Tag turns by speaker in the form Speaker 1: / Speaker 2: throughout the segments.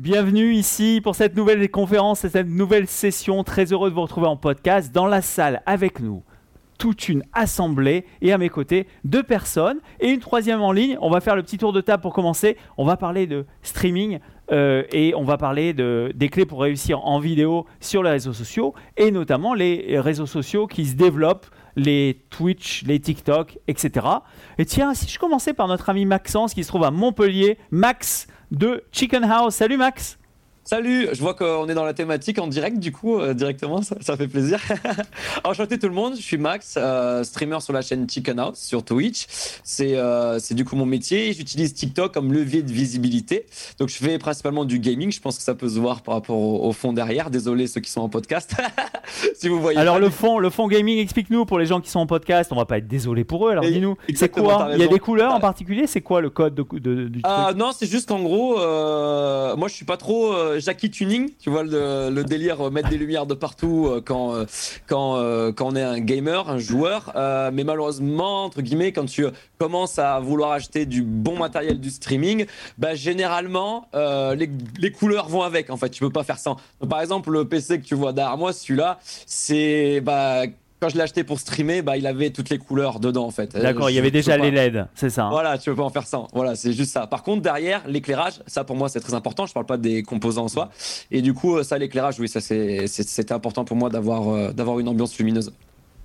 Speaker 1: Bienvenue ici pour cette nouvelle conférence et cette nouvelle session. Très heureux de vous retrouver en podcast dans la salle avec nous. Toute une assemblée et à mes côtés deux personnes et une troisième en ligne. On va faire le petit tour de table pour commencer. On va parler de streaming euh, et on va parler de, des clés pour réussir en vidéo sur les réseaux sociaux et notamment les réseaux sociaux qui se développent, les Twitch, les TikTok, etc. Et tiens, si je commençais par notre ami Maxence qui se trouve à Montpellier, Max de Chicken House. Salut Max
Speaker 2: Salut, je vois qu'on est dans la thématique en direct du coup, euh, directement, ça, fait plaisir. Enchanté tout le monde, je suis Max, euh, streamer sur la chaîne Chicken House sur Twitch. C'est euh, du coup mon métier j'utilise TikTok comme levier de visibilité. Donc je fais principalement du gaming, je pense que ça peut se voir par rapport au, fond derrière. Désolé ceux qui sont en podcast,
Speaker 1: si vous voyez. Alors le fond, le fond gaming, explique-nous pour les gens qui sont en podcast, on va pas être désolé pour eux, alors dis-nous, c'est quoi Il y a des couleurs en particulier? C'est quoi le code de, du
Speaker 2: truc? Non, c'est juste qu'en gros, moi je suis pas trop Jackie Tuning, tu vois le, délire euh, mettre des lumières de partout euh, quand euh, quand quand on est un gamer, un joueur. mais malheureusement, entre guillemets, quand tu commences à vouloir acheter du bon matériel du streaming, bah généralement les, les, couleurs vont avec. En fait, tu peux pas faire ça. par exemple, le PC que tu vois derrière moi, celui-là, c'est bah quand je l'ai acheté pour streamer, bah, il avait toutes les couleurs dedans en fait.
Speaker 1: D'accord, il y avait déjà les LED, c'est ça. Hein.
Speaker 2: Voilà, tu peux pas en faire ça. Voilà, c'est juste ça. Par contre, derrière, l'éclairage, ça pour moi c'est très important. Je parle pas des composants en soi. Et du coup, ça, l'éclairage, oui, ça c'est important pour moi d'avoir euh, d'avoir une ambiance lumineuse.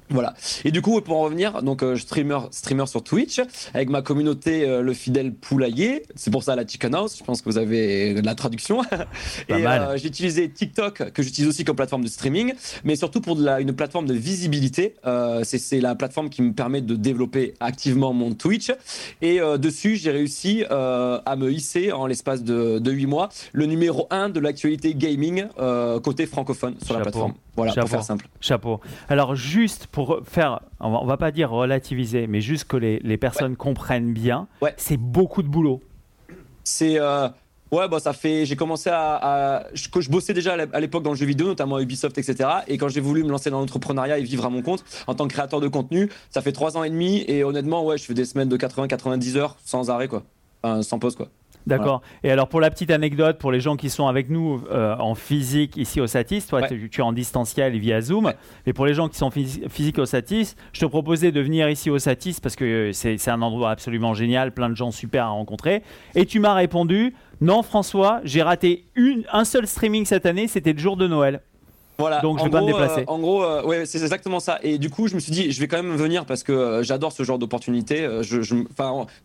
Speaker 2: Voilà. Et du coup, pour en revenir, donc euh, streamer, streamer sur Twitch avec ma communauté, euh, le fidèle poulailler. C'est pour ça la Chicken House. Je pense que vous avez la traduction. et euh, j'ai utilisé TikTok que j'utilise aussi comme plateforme de streaming, mais surtout pour de la, une plateforme de visibilité. c'est la plateforme qui me permet de développer activement mon Twitch. Et dessus, j'ai réussi à me hisser en l'espace de, de 8 mois le numéro 1 de l'actualité gaming côté francophone sur la plateforme. Voilà, pour faire simple.
Speaker 1: Chapeau. Alors juste pour faire, on va, va pas dire relativiser, mais juste que les, les personnes comprennent bien, ouais. c'est beaucoup de boulot.
Speaker 2: C'est euh, ouais, bah ça fait, j'ai commencé à, je, je, bossais déjà à l'époque dans le jeu vidéo, notamment Ubisoft, etc. Et quand j'ai voulu me lancer dans l'entrepreneuriat et vivre à mon compte en tant que créateur de contenu, ça fait trois ans et demi. Et honnêtement, ouais, je fais des semaines de 80-90 heures sans arrêt, quoi, enfin, sans pause, quoi.
Speaker 1: D'accord. Et alors pour la petite anecdote, pour les gens qui sont avec nous euh, en physique ici au Satis, toi tu, es en distanciel via Zoom, mais pour les gens qui sont physiques au Satis, je te proposais de venir ici au Satis parce que c'est un endroit absolument génial, plein de gens super à rencontrer. Et tu m'as répondu, non François, j'ai raté une, un seul streaming cette année, c'était le jour de Noël.
Speaker 2: Voilà. Donc je vais pas me déplacer. Euh, en gros, euh, ouais, c'est exactement ça. Et du coup, je me suis dit, je vais quand même venir parce que euh, j'adore ce genre d'opportunité. Je, je,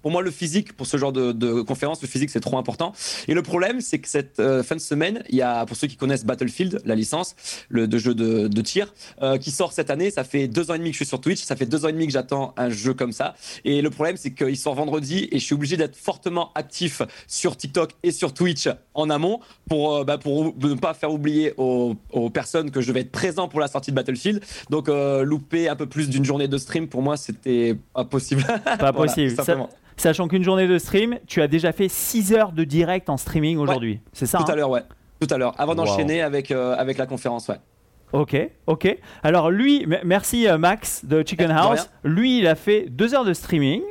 Speaker 2: pour moi, le physique, pour ce genre de, de conférence, le physique, c'est trop important. Et le problème, c'est que cette fin de semaine, il y a, pour ceux qui connaissent Battlefield, la licence, le de jeu de, de tir, qui sort cette année. Ça fait deux ans et demi que je suis sur Twitch. Ça fait deux ans et demi que j'attends un jeu comme ça. Et le problème, c'est qu'il sort vendredi et je suis obligé d'être fortement actif sur TikTok et sur Twitch en amont pour, bah, pour ne pas faire oublier aux, aux personnes que je vais être présent pour la sortie de Battlefield. Donc euh, louper un peu plus d'une journée de stream pour moi c'était pas possible.
Speaker 1: Pas possible. sachant qu'une journée de stream, tu as déjà fait 6 heures de direct en streaming aujourd'hui. C'est ça
Speaker 2: Tout à hein l'heure, ouais. Tout à l'heure, avant d'enchaîner avec, euh, avec la conférence, ouais.
Speaker 1: Ok, ok. Alors lui, merci euh, Max de Chicken House. Lui, il a fait 2 heures de streaming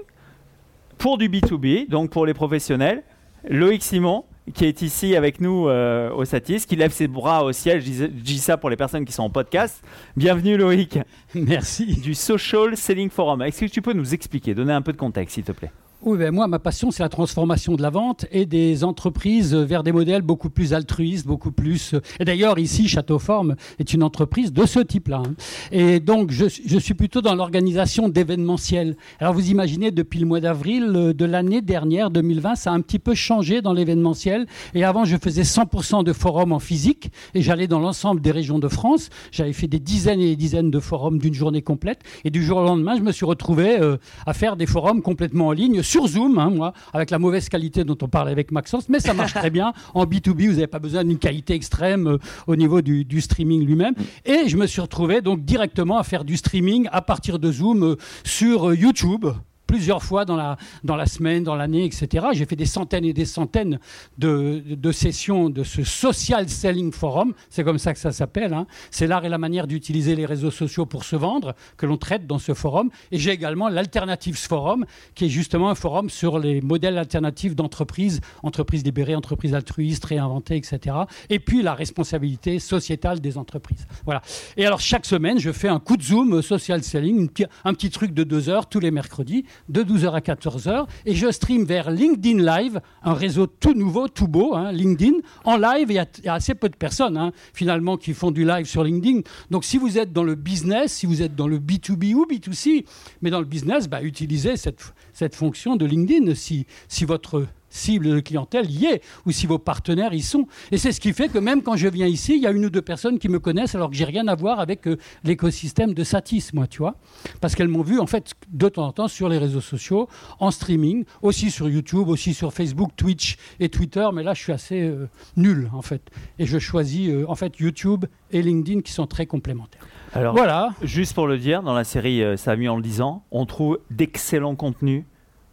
Speaker 1: pour du B2B, donc pour les professionnels. Loïc Simon, qui est ici avec nous euh, au Satis, qui lève ses bras au ciel. Je dis, ça pour les personnes qui sont en podcast. Bienvenue Loïc.
Speaker 3: Merci.
Speaker 1: Du Social Selling Forum. Est-ce que tu peux nous expliquer, donner un peu de contexte s'il te plaît?
Speaker 3: Oui, ben moi, ma passion, c'est la transformation de la vente et des entreprises vers des modèles beaucoup plus altruistes, beaucoup plus. Et d'ailleurs, ici, Château Forme est une entreprise de ce type-là. Hein. Et donc, je, je, suis plutôt dans l'organisation d'événementiels. Alors, vous imaginez, depuis le mois d'avril de l'année dernière, 2020, ça a un petit peu changé dans l'événementiel. Et avant, je faisais 100% de forums en physique et j'allais dans l'ensemble des régions de France. J'avais fait des dizaines et des dizaines de forums d'une journée complète. Et du jour au lendemain, je me suis retrouvé euh, à faire des forums complètement en ligne sur Zoom, hein, moi, avec la mauvaise qualité dont on parlait avec Maxence, mais ça marche très bien. En B2B, vous n'avez pas besoin d'une qualité extrême euh, au niveau du, streaming lui-même. Et je me suis retrouvé donc directement à faire du streaming à partir de Zoom euh, sur euh, YouTube plusieurs fois dans la, dans la semaine, dans l'année, etc. J'ai fait des centaines et des centaines de, de sessions de ce Social Selling Forum. C'est comme ça que ça s'appelle. Hein. C'est l'art et la manière d'utiliser les réseaux sociaux pour se vendre que l'on traite dans ce forum. Et j'ai également l'Alternatives Forum, qui est justement un forum sur les modèles alternatifs d'entreprise, entreprises libérées, entreprises altruistes, réinventées, etc. Et puis la responsabilité sociétale des entreprises. Voilà. Et alors chaque semaine, je fais un coup de zoom social selling, un petit truc de deux heures tous les mercredis, de 12h à 14h, et je stream vers LinkedIn Live, un réseau tout nouveau, tout beau, hein, LinkedIn, en live. Il y, a, assez peu de personnes hein, finalement qui font du live sur LinkedIn. Donc si vous êtes dans le business, si vous êtes dans le B2B ou B2C, mais dans le business, bah, utilisez cette, cette fonction de LinkedIn si, si votre cible de clientèle y est, ou si vos partenaires y sont. Et c'est ce qui fait que même quand je viens ici, il y a une ou deux personnes qui me connaissent alors que j'ai rien à voir avec euh, l'écosystème de Satis, moi, tu vois. Parce qu'elles m'ont vu, en fait, de temps en temps sur les réseaux sociaux, en streaming, aussi sur YouTube, aussi sur Facebook, Twitch et Twitter, mais là, je suis assez euh, nul, en fait. Et je choisis, euh, en fait, YouTube et LinkedIn qui sont très complémentaires.
Speaker 1: Alors, voilà. juste pour le dire, dans la série Ça a mis en le disant, on trouve d'excellents contenus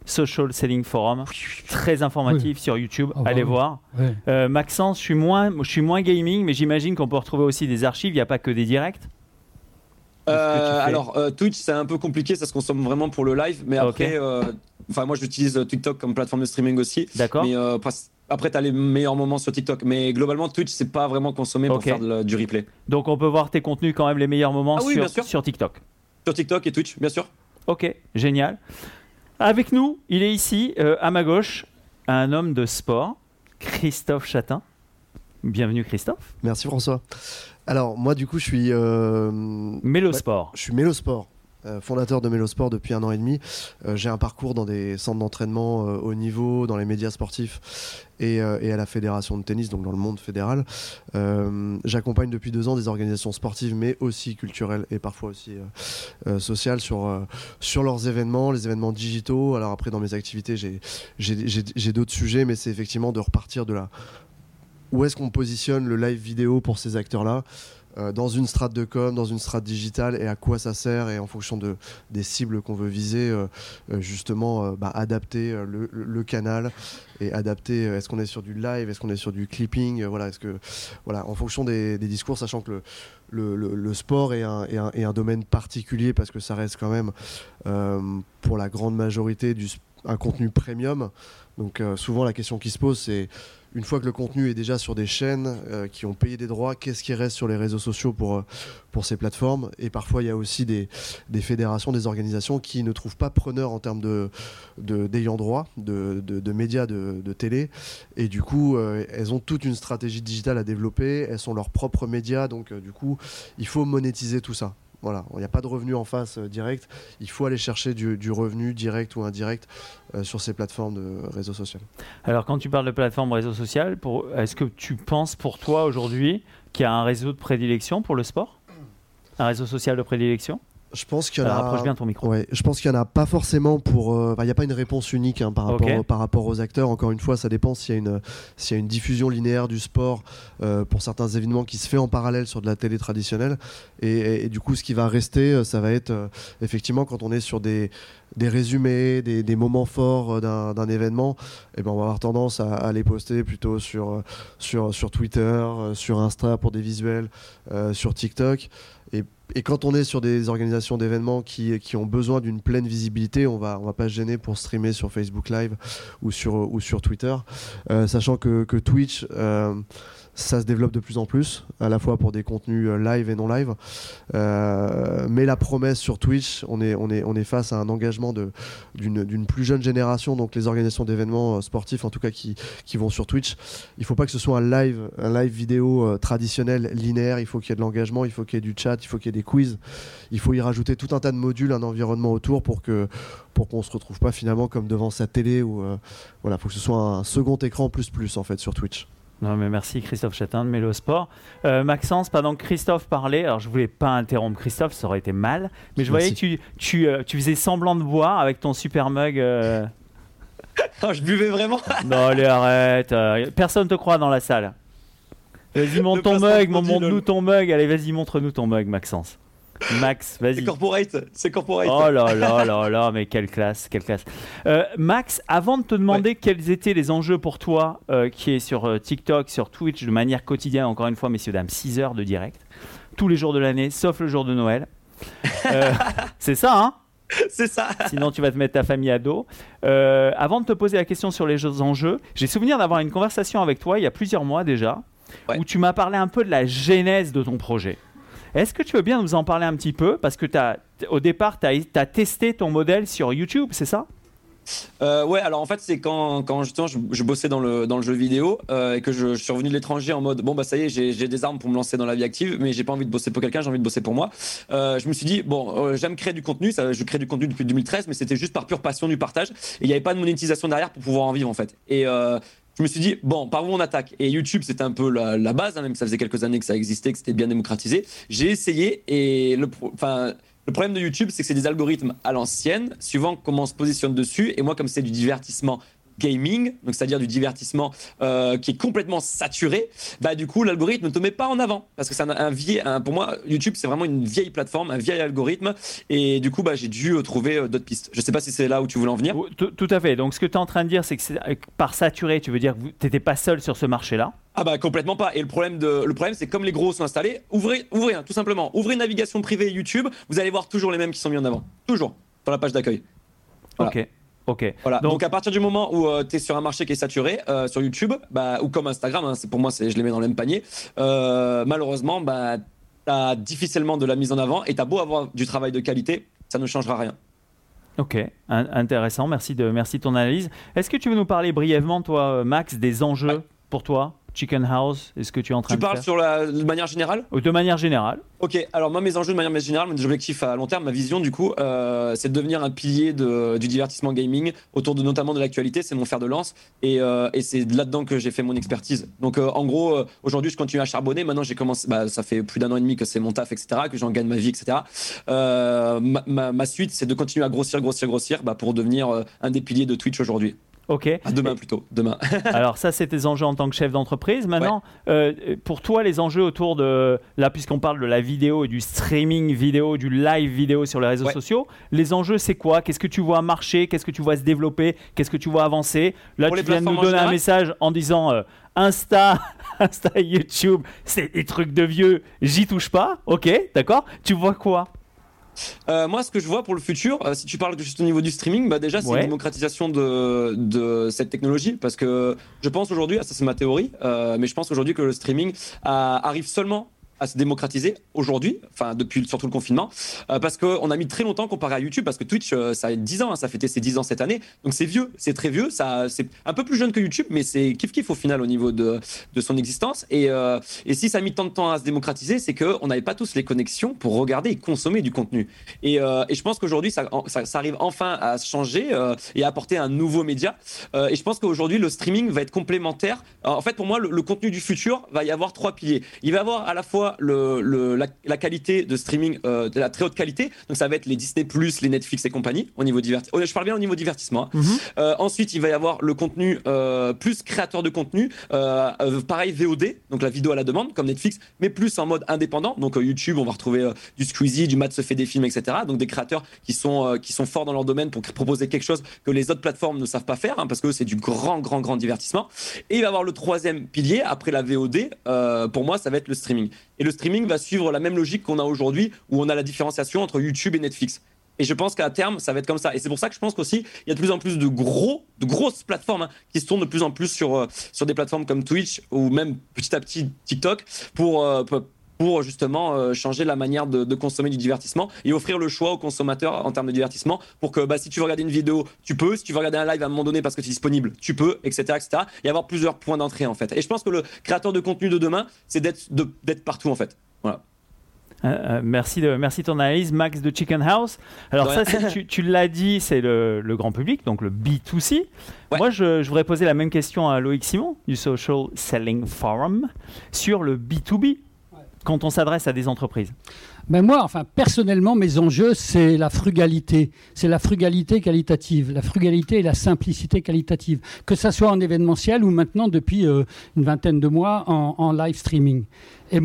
Speaker 1: Social Selling Forum, très informatif sur YouTube. Ah bah Allez voir. Euh, Maxence, je suis moins, je suis moins gaming, mais j'imagine qu'on peut retrouver aussi des archives. Il n'y a pas que des directs.
Speaker 2: Euh, alors euh, Twitch, c'est un peu compliqué, ça se consomme vraiment pour le live, mais après, enfin moi j'utilise TikTok comme plateforme de streaming aussi.
Speaker 1: D'accord.
Speaker 2: Mais après, tu as les meilleurs moments sur TikTok. Mais globalement, Twitch, c'est pas vraiment consommé pour faire du replay.
Speaker 1: Donc, on peut voir tes contenus quand même, les meilleurs moments ah sur, sur TikTok.
Speaker 2: Sur TikTok et Twitch, bien sûr.
Speaker 1: Ok, génial. Avec nous, il est ici, euh, à ma gauche, un homme de sport, Christophe Chatin. Bienvenue Christophe.
Speaker 4: Merci François. Alors moi du coup je suis... Euh...
Speaker 1: Mélosport.
Speaker 4: je suis Mélosport. Euh, fondateur de Mélosport depuis un an et demi. Euh, j'ai un parcours dans des centres d'entraînement euh, haut niveau, dans les médias sportifs et, à la fédération de tennis, donc dans le monde fédéral. J'accompagne depuis deux ans des organisations sportives, mais aussi culturelles et parfois aussi sociales sur, sur leurs événements, les événements digitaux. Alors après, dans mes activités, j'ai d'autres sujets, mais c'est effectivement de repartir de là. Où est-ce qu'on positionne le live vidéo pour ces acteurs-là euh, dans une strate de com, dans une strate digitale et à quoi ça sert et en fonction de, des cibles qu'on veut viser, euh, euh, justement bah, adapter le, canal et adapter. Est-ce qu'on est sur du live, est-ce qu'on est sur du clipping, voilà, est-ce que voilà, en fonction des, discours, sachant que le, sport est un, domaine particulier parce que ça reste quand même pour la grande majorité du, un contenu premium. Donc souvent la question qui se pose c'est une fois que le contenu est déjà sur des chaînes euh, qui ont payé des droits, qu'est-ce qui reste sur les réseaux sociaux pour, euh, ces plateformes? Et parfois, il y a aussi des, fédérations, des organisations qui ne trouvent pas preneur en termes de, d'ayant droit, de, de, médias, de, télé. Et du coup, euh, elles ont toute une stratégie digitale à développer, elles sont leurs propres médias, donc du coup, il faut monétiser tout ça. Voilà, il n'y a pas de revenu en face euh, direct. Il faut aller chercher du, revenu direct ou indirect euh, sur ces plateformes de réseaux sociaux.
Speaker 1: Alors, quand tu parles de plateformes réseaux sociaux, est-ce que tu penses pour toi aujourd'hui qu'il y a un réseau de prédilection pour le sport? Un réseau social de prédilection?
Speaker 4: Je pense qu'il y en a.
Speaker 1: Rapproche bien ton micro.
Speaker 4: je pense qu'il y en a pas forcément pour. Euh, il n'y a pas une réponse unique hein, par, rapport, par rapport aux acteurs. Encore une fois, ça dépend s'il y a une, s'il y a une diffusion linéaire du sport euh, pour certains événements qui se fait en parallèle sur de la télé traditionnelle. Et, du coup, ce qui va rester, euh, ça va être effectivement quand on est sur des, des résumés, des, des moments forts d'un, événement, et eh ben on va avoir tendance à, à les poster plutôt sur, sur, sur Twitter, sur Insta pour des visuels, sur TikTok. Et et quand on est sur des organisations d'événements qui, qui, ont besoin d'une pleine visibilité, on va, on va pas se gêner pour streamer sur Facebook Live ou sur, ou sur Twitter, euh, sachant que, que Twitch, euh, ça se développe de plus en plus, à la fois pour des contenus euh, live et non live. Euh, mais la promesse sur Twitch, on est, face à un engagement d'une plus jeune génération, donc les organisations d'événements euh, sportifs, en tout cas qui, vont sur Twitch. Il ne faut pas que ce soit un live, un live vidéo traditionnel, linéaire. Il faut qu'il y ait de l'engagement, il faut qu'il y ait du chat, il faut qu'il y ait des quiz. Il faut y rajouter tout un tas de modules, un environnement autour pour que pour qu'on se retrouve pas finalement comme devant sa télé ou voilà, faut que ce soit un second écran plus plus en fait sur Twitch.
Speaker 1: Non, mais merci Christophe Chatin de Mélosport. Euh, Maxence, pendant que Christophe parlait, alors je voulais pas interrompre Christophe, ça aurait été mal, mais je voyais que tu, tu, euh, tu, faisais semblant de boire avec ton super mug. Euh.
Speaker 2: je buvais vraiment.
Speaker 1: non, allez, arrête. personne te croit dans la salle. Vas-y, montre ton mug, montre-nous ton mug. Allez, vas-y, montre-nous ton mug, Maxence. Max, vas-y.
Speaker 2: C'est corporate, c'est corporate.
Speaker 1: Oh là là là là, mais quelle classe, quelle classe. Euh, Max, avant de te demander quels étaient les enjeux pour toi, euh, qui est sur euh, TikTok, sur Twitch, de manière quotidienne, encore une fois, messieurs, dames, 6 heures de direct, tous les jours de l'année, sauf le jour de Noël. Euh, c'est ça, hein?
Speaker 2: C'est ça.
Speaker 1: Sinon, tu vas te mettre ta famille à dos. Euh, avant de te poser la question sur les jeux enjeux, j'ai souvenir d'avoir une conversation avec toi il y a plusieurs mois déjà,
Speaker 2: Ouais.
Speaker 1: où tu m'as parlé un peu de la genèse de ton projet. Est-ce que tu veux bien nous en parler un petit peu? Parce que t'as- au départ, tu as, testé ton modèle sur YouTube, c'est ça?
Speaker 2: Euh, ouais, alors en fait, c'est quand, quand justement je, bossais dans le, dans le jeu vidéo euh, et que je, suis revenu de l'étranger en mode bon, bah ça y est, j'ai des armes pour me lancer dans la vie active, mais j'ai pas envie de bosser pour quelqu'un, j'ai envie de bosser pour moi. Euh, je me suis dit, bon, j'aime créer du contenu, ça, je crée du contenu depuis 2013, mais c'était juste par pure passion du partage et il n'y avait pas de monétisation derrière pour pouvoir en vivre en fait. Et. Je me suis dit, bon, par où on attaque? Et YouTube, c'était un peu la, base, hein, même si ça faisait quelques années que ça existait, que c'était bien démocratisé. J'ai essayé et le, enfin, le problème de YouTube, c'est que c'est des algorithmes à l'ancienne, suivant comment on se positionne dessus. Et moi, comme c'est du divertissement gaming, donc c'est-à-dire du divertissement euh, qui est complètement saturé, bah du coup l'algorithme ne te met pas en avant parce que c'est un, un vieil, un- pour moi YouTube c'est vraiment une vieille plateforme, un vieil algorithme et du coup bah j'ai dû euh, trouver euh, d'autres pistes. Je sais pas si c'est là où tu voulais en venir.
Speaker 1: Ou- tout, tout à fait. Donc, ce que tu es en train de dire, c'est que c'est- par saturé, tu veux dire que tu n'étais pas seul sur ce marché-là?
Speaker 2: Ah bah complètement pas. Et le problème de le problème c'est comme les gros sont installés, ouvrez ouvrez hein, tout simplement, ouvrez une navigation privée YouTube, vous allez voir toujours les mêmes qui sont mis en avant, toujours sur la page d'accueil. Voilà.
Speaker 1: Ok. Ok.
Speaker 2: Voilà.
Speaker 1: Donc-
Speaker 2: Donc, à partir du moment où tu es sur un marché qui est saturé euh, sur YouTube, bah, ou comme Instagram, hein, c'est pour moi c'est je les mets dans le même panier. euh, malheureusement, bah t'as difficilement de la mise en avant et t'as beau avoir du travail de qualité, ça ne changera rien.
Speaker 1: Ok, In- intéressant. Merci de, merci de ton analyse. Est-ce que tu veux nous parler brièvement, toi, euh, Max, des enjeux
Speaker 2: Ouais.
Speaker 1: pour toi? Chicken House, est-ce que tu es en train
Speaker 2: Tu
Speaker 1: de
Speaker 2: parles
Speaker 1: faire
Speaker 2: sur la de manière générale
Speaker 1: Ou De manière générale.
Speaker 2: Ok, alors moi mes enjeux de manière générale, mes objectifs à long terme, ma vision du coup, euh, c'est de devenir un pilier de, du divertissement gaming autour de notamment de l'actualité, c'est mon fer de lance et, euh, et c'est là-dedans que j'ai fait mon expertise. Donc euh, en gros, euh, aujourd'hui je continue à charbonner, maintenant j'ai commencé, bah, ça fait plus d'un an et demi que c'est mon taf, etc., que j'en gagne ma vie, etc. Euh, ma, ma- ma suite c'est de continuer à grossir, grossir, grossir bah, pour devenir euh, un des piliers de Twitch aujourd'hui.
Speaker 1: Ok.
Speaker 2: Ah, demain plutôt, demain.
Speaker 1: Alors ça, c'est tes enjeux en tant que chef d'entreprise. Maintenant, euh, pour toi, les enjeux autour de, là, puisqu'on parle de la vidéo et du streaming vidéo, du live vidéo sur les réseaux
Speaker 2: Ouais.
Speaker 1: sociaux, les enjeux, c'est quoi? Qu'est-ce que tu vois marcher? Qu'est-ce que tu vois se développer? Qu'est-ce que tu vois avancer? Là,
Speaker 2: Pour
Speaker 1: tu viens de nous donner un message en disant euh, Insta, Insta, YouTube, c'est des trucs de vieux, j'y touche pas. Ok, d'accord Tu vois quoi?
Speaker 2: Euh, moi, ce que je vois pour le futur, euh, si tu parles juste au niveau du streaming, bah déjà c'est
Speaker 1: Ouais.
Speaker 2: une démocratisation de, de cette technologie parce que je pense aujourd'hui, ah, ça c'est ma théorie, euh, mais je pense aujourd'hui que le streaming arrive seulement à se démocratiser aujourd'hui, enfin depuis surtout le confinement, euh, parce qu'on a mis très longtemps comparé à YouTube, parce que Twitch, euh, ça a 10 ans, hein, ça fêtait ses 10 ans cette année, donc c'est vieux, c'est très vieux, c'est un peu plus jeune que YouTube, mais c'est kiff kiff au final au niveau de, de son existence. Et, euh, et si ça a mis tant de temps à se démocratiser, c'est qu'on n'avait pas tous les connexions pour regarder et consommer du contenu. Et, et je pense qu'aujourd'hui, ça, ça, arrive enfin à changer et à apporter un nouveau média. Et je pense qu'aujourd'hui, le streaming va être complémentaire. En fait, pour moi, le, le contenu du futur va y avoir trois piliers. Il va y avoir à la fois le, le- la, la qualité de streaming, euh, de la très haute qualité. Donc, ça va être les Disney+, les Netflix et compagnie, au niveau divertissement. Je parle bien au niveau divertissement. hein. Euh, ensuite, il va y avoir le contenu euh, plus créateur de contenu, pareil VOD, donc la vidéo à la demande, comme Netflix, mais plus en mode indépendant. Donc YouTube, on va retrouver du Squeezie, du Matt se fait des films, etc. Donc des créateurs qui sont, qui sont forts dans leur domaine pour proposer quelque chose que les autres plateformes ne savent pas faire, hein, parce que c'est du grand, grand, grand divertissement. Et il va y avoir le troisième pilier, après la VOD, pour moi, ça va être le streaming. Et le streaming va suivre la même logique qu'on a aujourd'hui, où on a la différenciation entre YouTube et Netflix. Et je pense qu'à terme, ça va être comme ça. Et c'est pour ça que je pense qu'aussi, il y a de plus en plus de gros, de grosses plateformes hein, qui se tournent de plus en plus sur, euh, sur des plateformes comme Twitch ou même petit à petit TikTok pour, euh, pour- pour justement euh, changer la manière de, de consommer du divertissement et offrir le choix aux consommateurs en termes de divertissement pour que bah, si tu veux regarder une vidéo, tu peux. Si tu veux regarder un live à un moment donné parce que c'est disponible, tu peux, etc., etc. Et avoir plusieurs points d'entrée en fait. Et je pense que le créateur de contenu de demain, c'est d'être partout en fait. Voilà.
Speaker 1: Euh, euh, merci, de, merci ton analyse, Max de Chicken House. Alors ça, tu, tu l'as dit, c'est le, le grand public, donc le B2C.
Speaker 2: Ouais.
Speaker 1: Moi, je, je voudrais poser la même question à Loïc Simon du Social Selling Forum sur le B2B quand on s'adresse à des entreprises.
Speaker 3: Ben moi, enfin, personnellement, mes enjeux, c'est la frugalité. C'est la frugalité qualitative. La frugalité et la simplicité qualitative. Que ça soit en événementiel ou maintenant, depuis euh, une vingtaine de mois, en, live streaming. Et,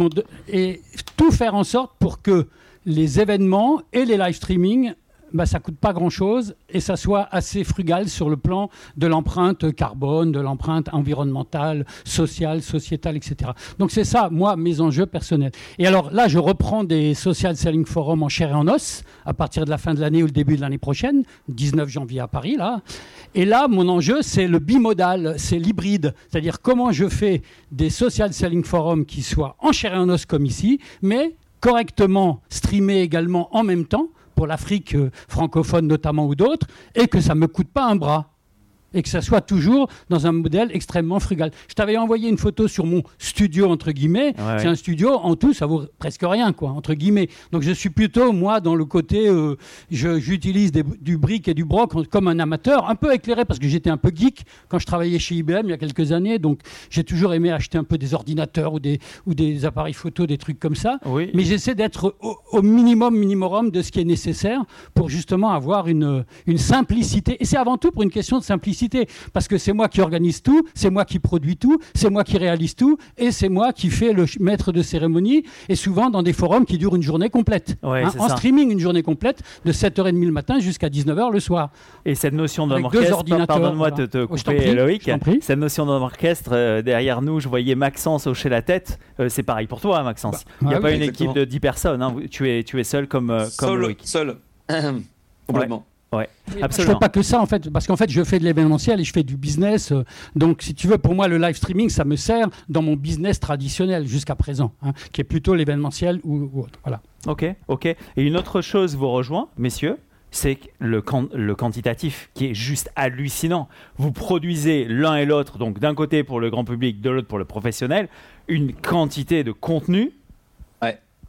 Speaker 3: et tout faire en sorte pour que les événements et les live streaming bah, ça coûte pas grand-chose et ça soit assez frugal sur le plan de l'empreinte carbone, de l'empreinte environnementale, sociale, sociétale, etc. Donc c'est ça, moi, mes enjeux personnels. Et alors là, je reprends des Social Selling Forum en chair et en os à partir de la fin de l'année ou le début de l'année prochaine, 19 janvier à Paris, là. Et là, mon enjeu, c'est le bimodal, c'est l'hybride. C'est-à-dire comment je fais des Social Selling Forum qui soient en chair et en os comme ici, mais correctement streamés également en même temps pour l'Afrique euh, francophone notamment ou d'autres, et que ça ne me coûte pas un bras et que ça soit toujours dans un modèle extrêmement frugal. Je t'avais envoyé une photo sur mon studio, entre guillemets. c'est un studio, en tout, ça vaut presque rien, quoi, entre guillemets. Donc je suis plutôt, moi, dans le côté, euh, j'utilise du brick et du broc comme un amateur, un peu éclairé, parce que j'étais un peu geek quand je travaillais chez IBM il y a quelques années. Donc j'ai toujours aimé acheter un peu des ordinateurs ou des, ou des appareils photo, des trucs comme ça. Mais j'essaie d'être au, minimum, minimum de ce qui est nécessaire pour justement avoir une, une simplicité. Et c'est avant tout pour une question de simplicité parce que c'est moi qui organise tout, c'est moi qui produis tout, c'est moi qui réalise tout, et c'est moi qui fais le maître de cérémonie, et souvent dans des forums qui durent une journée complète.
Speaker 1: Hein,
Speaker 3: en streaming, une journée complète, de 7h30 le matin jusqu'à 19h le soir.
Speaker 1: Et cette notion d'un orchestre, pardonne-moi de te couper Loïc, cette notion d'un orchestre, euh, derrière nous, je voyais Maxence hocher la tête, euh, c'est pareil pour toi, Maxence. Bah, Il n'y a pas une équipe de 10 personnes, hein. tu, es, tu es seul comme, euh, comme Loïc.
Speaker 2: Seul, complètement.
Speaker 1: Ouais,
Speaker 3: absolument. Je fais pas que ça en fait, parce qu'en fait je fais de l'événementiel et je fais du business. Euh, donc si tu veux, pour moi le live streaming ça me sert dans mon business traditionnel jusqu'à présent, hein, qui est plutôt l'événementiel ou, autre. Voilà.
Speaker 1: Ok, ok. Et une autre chose vous rejoint, messieurs, c'est le, le quantitatif qui est juste hallucinant. Vous produisez l'un et l'autre, donc d'un côté pour le grand public, de l'autre pour le professionnel, une quantité de contenu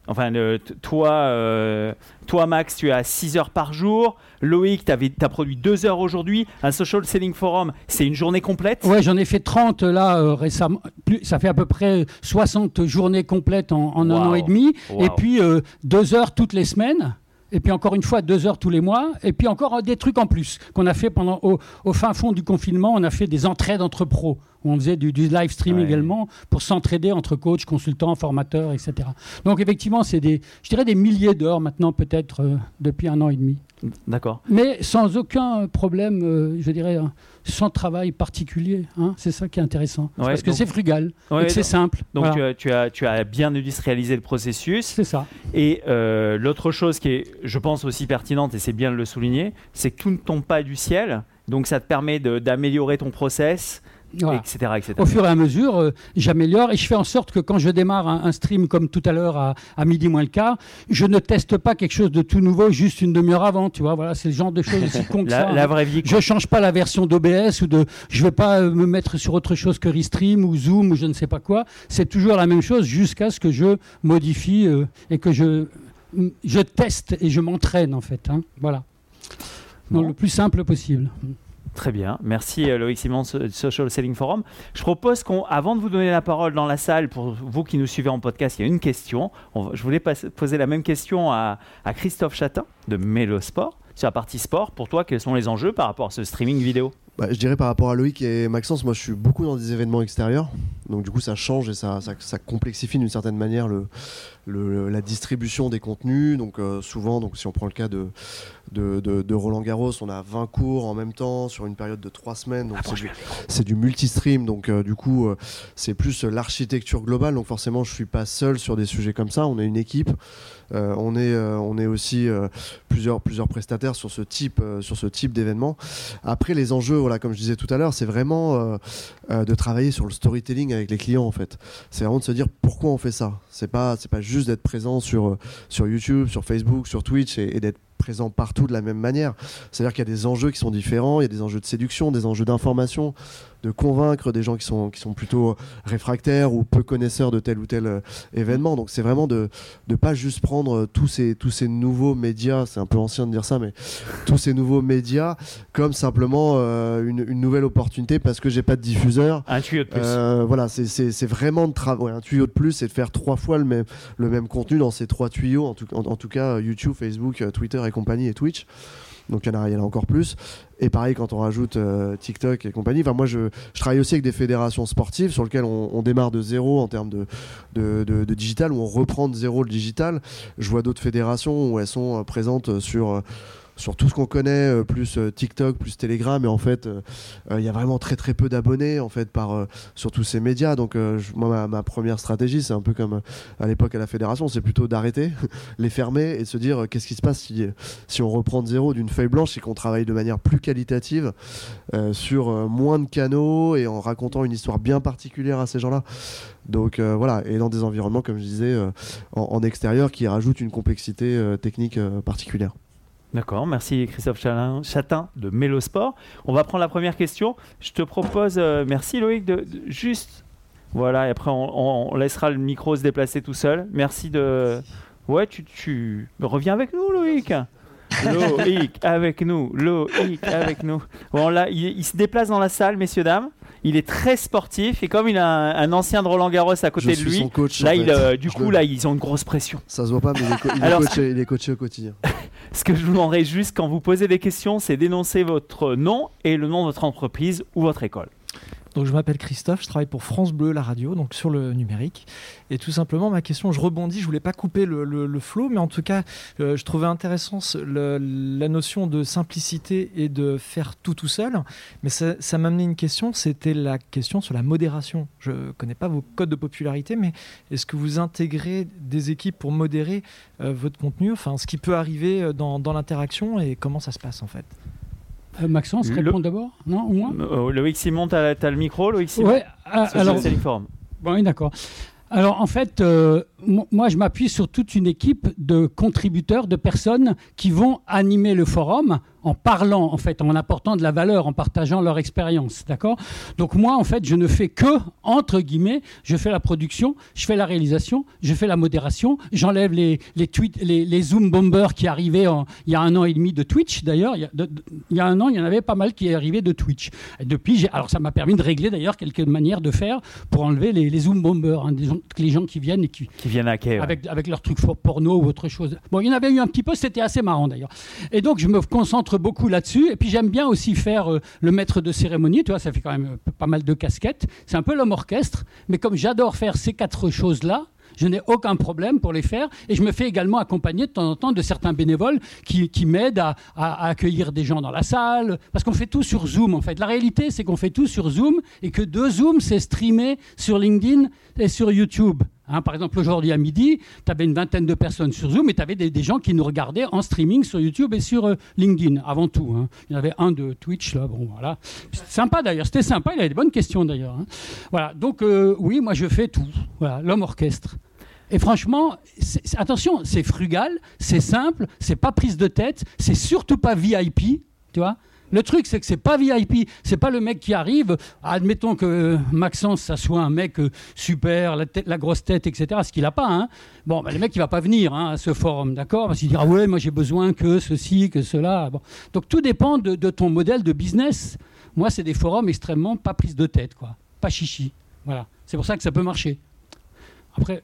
Speaker 1: Enfin, toi, euh, toi, Max, tu as 6 heures par jour. Loïc, tu as produit 2 heures aujourd'hui. Un social selling forum, c'est une journée complète?
Speaker 3: Ouais, j'en ai fait 30 là euh, récemment. ça fait à peu près 60 journées complètes en, un an et demi. Et puis 2 euh, heures toutes les semaines. Et puis encore une fois, 2 heures tous les mois. Et puis encore des trucs en plus qu'on a fait pendant au, fin fond du confinement. On a fait des entraides entre pros on faisait du, live stream également pour s'entraider entre coachs, consultants, formateurs, etc. Donc effectivement, c'est des, je dirais des milliers d'heures maintenant peut-être euh, depuis un an et demi.
Speaker 1: D'accord.
Speaker 3: Mais sans aucun problème, euh, je dirais, hein, sans travail particulier. Hein, c'est ça qui est intéressant. parce que c'est frugal, c'est simple.
Speaker 1: Donc tu, as, tu, as, bien industrialisé le processus.
Speaker 3: C'est ça.
Speaker 1: Et euh, l'autre chose qui est, je pense, aussi pertinente, et c'est bien de le souligner, c'est que tout ne tombe pas du ciel. Donc ça te permet d'améliorer ton process,
Speaker 3: au fur et à mesure, euh, j'améliore et je fais en sorte que quand je démarre un, stream comme tout à l'heure à, midi moins le quart, je ne teste pas quelque chose de tout nouveau juste une demi-heure avant. Tu vois, voilà, c'est le genre de choses aussi con
Speaker 1: la, la, vraie vie.
Speaker 3: Je change pas la version d'OBS ou de, je vais pas euh, me mettre sur autre chose que Restream ou Zoom ou je ne sais pas quoi. C'est toujours la même chose jusqu'à ce que je modifie euh, et que je, je teste et je m'entraîne en fait. Hein. voilà. Dans le plus simple possible.
Speaker 1: Très bien, merci euh, Loïc Simon Social Selling Forum. Je propose qu'avant de vous donner la parole dans la salle, pour vous qui nous suivez en podcast, il y a une question. je voulais poser la même question à, Christophe Chatin de Mélosport. Sur la partie sport, pour toi, quels sont les enjeux par rapport à ce streaming vidéo?
Speaker 4: Bah, je dirais par rapport à Loïc et Maxence, moi je suis beaucoup dans des événements extérieurs, donc du coup ça change et ça, ça, complexifie d'une certaine manière le, la distribution des contenus. Donc euh, souvent, donc, si on prend le cas de, de, Roland Garros, on a 20 cours en même temps sur une période de 3 semaines, donc ah, c'est du, multi-stream, donc euh, du coup euh, c'est plus l'architecture globale, donc forcément je suis pas seul sur des sujets comme ça, on est une équipe. On, est, on est aussi plusieurs, plusieurs prestataires sur ce type, sur type d'événement. Après, les enjeux voilà, comme je disais tout à l'heure, c'est vraiment euh, euh, de travailler sur le storytelling avec les clients en fait. C'est vraiment de se dire pourquoi on fait ça. C'est pas, pas juste d'être présent sur, euh, sur YouTube, sur Facebook, sur Twitch et d'être présent partout de la même manière. C'est-à-dire qu'il y a des enjeux qui sont différents, il y a des enjeux de séduction, des enjeux d'information, de convaincre des gens qui sont, qui sont plutôt réfractaires ou peu connaisseurs de tel ou tel euh, événement. Donc c'est vraiment de ne pas juste prendre euh, tous ces, tous ces nouveaux médias, c'est un peu ancien de dire ça, mais tous ces nouveaux médias comme simplement euh, une, nouvelle opportunité parce que j'ai pas de diffuseur.
Speaker 1: Un tuyau de plus.
Speaker 4: voilà, c'est vraiment de travailler. un tuyau de plus, c'est de faire trois fois le même, le même contenu dans ces trois tuyaux, en tout, en tout cas YouTube, Facebook, Twitter et compagnie et Twitch. Donc il y en encore plus. Et pareil quand on rajoute euh, TikTok et compagnie. Enfin, moi, je, travaille aussi avec des fédérations sportives sur lesquelles on, démarre de zéro en termes de, de, digital, où on reprend de zéro le digital. Je vois d'autres fédérations où elles sont euh, présentes sur, euh, sur tout ce qu'on connaît, euh, plus euh, TikTok, plus Telegram. Et en fait, euh, euh, il y a vraiment très très peu d'abonnés en fait par sur tous ces médias. Donc, moi, ma, première stratégie, c'est un peu comme à l'époque à la fédération, c'est plutôt d'arrêter, les fermer et de se dire qu'est-ce qui se passe si, si on reprend de zéro d'une feuille blanche et qu'on travaille de manière plus qualitative sur moins de canaux et en racontant une histoire bien particulière à ces gens-là. Donc voilà, et dans des environnements, comme je disais, en, en extérieur qui rajoutent une complexité technique particulière.
Speaker 1: D'accord, merci Christophe Chalin- Chatin de Mélosport. On va prendre la première question. Je te propose, euh, merci Loïc, de, de juste. Voilà, et après on, on- on laissera le micro se déplacer tout seul. Merci de. Ouais, tu, tu... reviens avec nous, Loïc. Loïc, avec nous. Loïc, avec nous. Bon, là, il, il se déplace dans la salle, messieurs, dames. Il est très sportif et comme il a un, un ancien de Roland Garros à côté
Speaker 4: je
Speaker 1: de lui,
Speaker 4: son coach.
Speaker 1: là, il, euh, du
Speaker 4: Je
Speaker 1: coup,
Speaker 4: le-
Speaker 1: là, ils ont une grosse pression.
Speaker 4: Ça se voit pas, mais il est, co- il est
Speaker 1: Alors-
Speaker 4: coaché, il est coaché au quotidien.
Speaker 1: Ce que je vous demanderai juste quand vous posez des questions, c'est d'énoncer votre nom et le nom de votre entreprise ou votre école.
Speaker 5: Donc je m'appelle Christophe, je travaille pour France Bleu, la radio, donc sur le numérique. Et tout simplement, ma question, je rebondis, je voulais pas couper le, flow, mais en tout cas, euh, je trouvais intéressant la notion de simplicité et de faire tout tout seul. Mais ça, m'a amené une question, c'était la question sur la modération. Je connais pas vos codes de popularité, mais est-ce que vous intégrez des équipes pour modérer euh, votre contenu, enfin ce qui peut arriver euh, dans l'interaction et comment ça se passe en fait?
Speaker 3: Euh, Maxence,
Speaker 1: Le-
Speaker 3: répond d'abord Non, ou moi
Speaker 1: Euh, Loïc Simon, tu as, le micro, Loïc Simon
Speaker 3: ah,
Speaker 1: Social
Speaker 3: alors. Bon, oui, d'accord. Alors, en fait, euh, moi, je m'appuie sur toute une équipe de contributeurs, de personnes qui vont animer le forum en parlant, en fait, en apportant de la valeur, en partageant leur expérience, d'accord? Donc moi, en fait, je ne fais que, entre guillemets, je fais la production, je fais la réalisation, je fais la modération, j'enlève les, les, Zoom bombers qui arrivaient en- il y a un an et demi de Twitch, d'ailleurs. Il, y a- un an, il y en avait pas mal qui arrivaient de Twitch. Depuis, alors ça m'a permis de régler, d'ailleurs, quelques manières de faire pour enlever les, Zoom bombers, hein, les gens qui viennent et qui,
Speaker 1: Qui
Speaker 3: avec, avec leurs trucs porno ou autre chose. Bon, il y en avait eu un petit peu, c'était assez marrant d'ailleurs. Et donc, je me concentre beaucoup là-dessus. Et puis, j'aime bien aussi faire euh, le maître de cérémonie. Tu vois, ça fait quand même euh, pas mal de casquettes. C'est un peu l'homme orchestre. Mais comme j'adore faire ces quatre choses-là, je n'ai aucun problème pour les faire. Et je me fais également accompagner de temps en temps de certains bénévoles qui, m'aident à accueillir des gens dans la salle. Parce qu'on fait tout sur Zoom, en fait. La réalité, c'est qu'on fait tout sur Zoom et que de Zoom, c'est streamé sur LinkedIn et sur YouTube. Hein, par exemple, aujourd'hui à midi, tu avais une vingtaine de personnes sur Zoom et tu avais des, gens qui nous regardaient en streaming sur YouTube et sur euh, LinkedIn, avant tout. hein. Il y en avait un de Twitch, là, bon, voilà. Sympa d'ailleurs, c'était sympa, il avait des bonnes questions d'ailleurs. hein. Voilà, donc euh, oui, moi je fais tout. Voilà, l'homme orchestre. Et franchement, attention, c'est frugal, c'est simple, c'est pas prise de tête, c'est surtout pas VIP, tu vois. Le truc, c'est que c'est pas VIP, c'est pas le mec qui arrive. Admettons que Maxence, ça soit un mec euh, super, la, grosse tête, etc. Ce qu'il a pas, hein. Bon, bah, le mec, il va pas venir hein, à ce forum, d'accord? Parce qu'il dira ouais, moi j'ai besoin que ceci, que cela. Donc tout dépend de, de ton modèle de business. Moi, c'est des forums extrêmement pas prise de tête, quoi, pas chichi. Voilà. C'est pour ça que ça peut marcher. Après.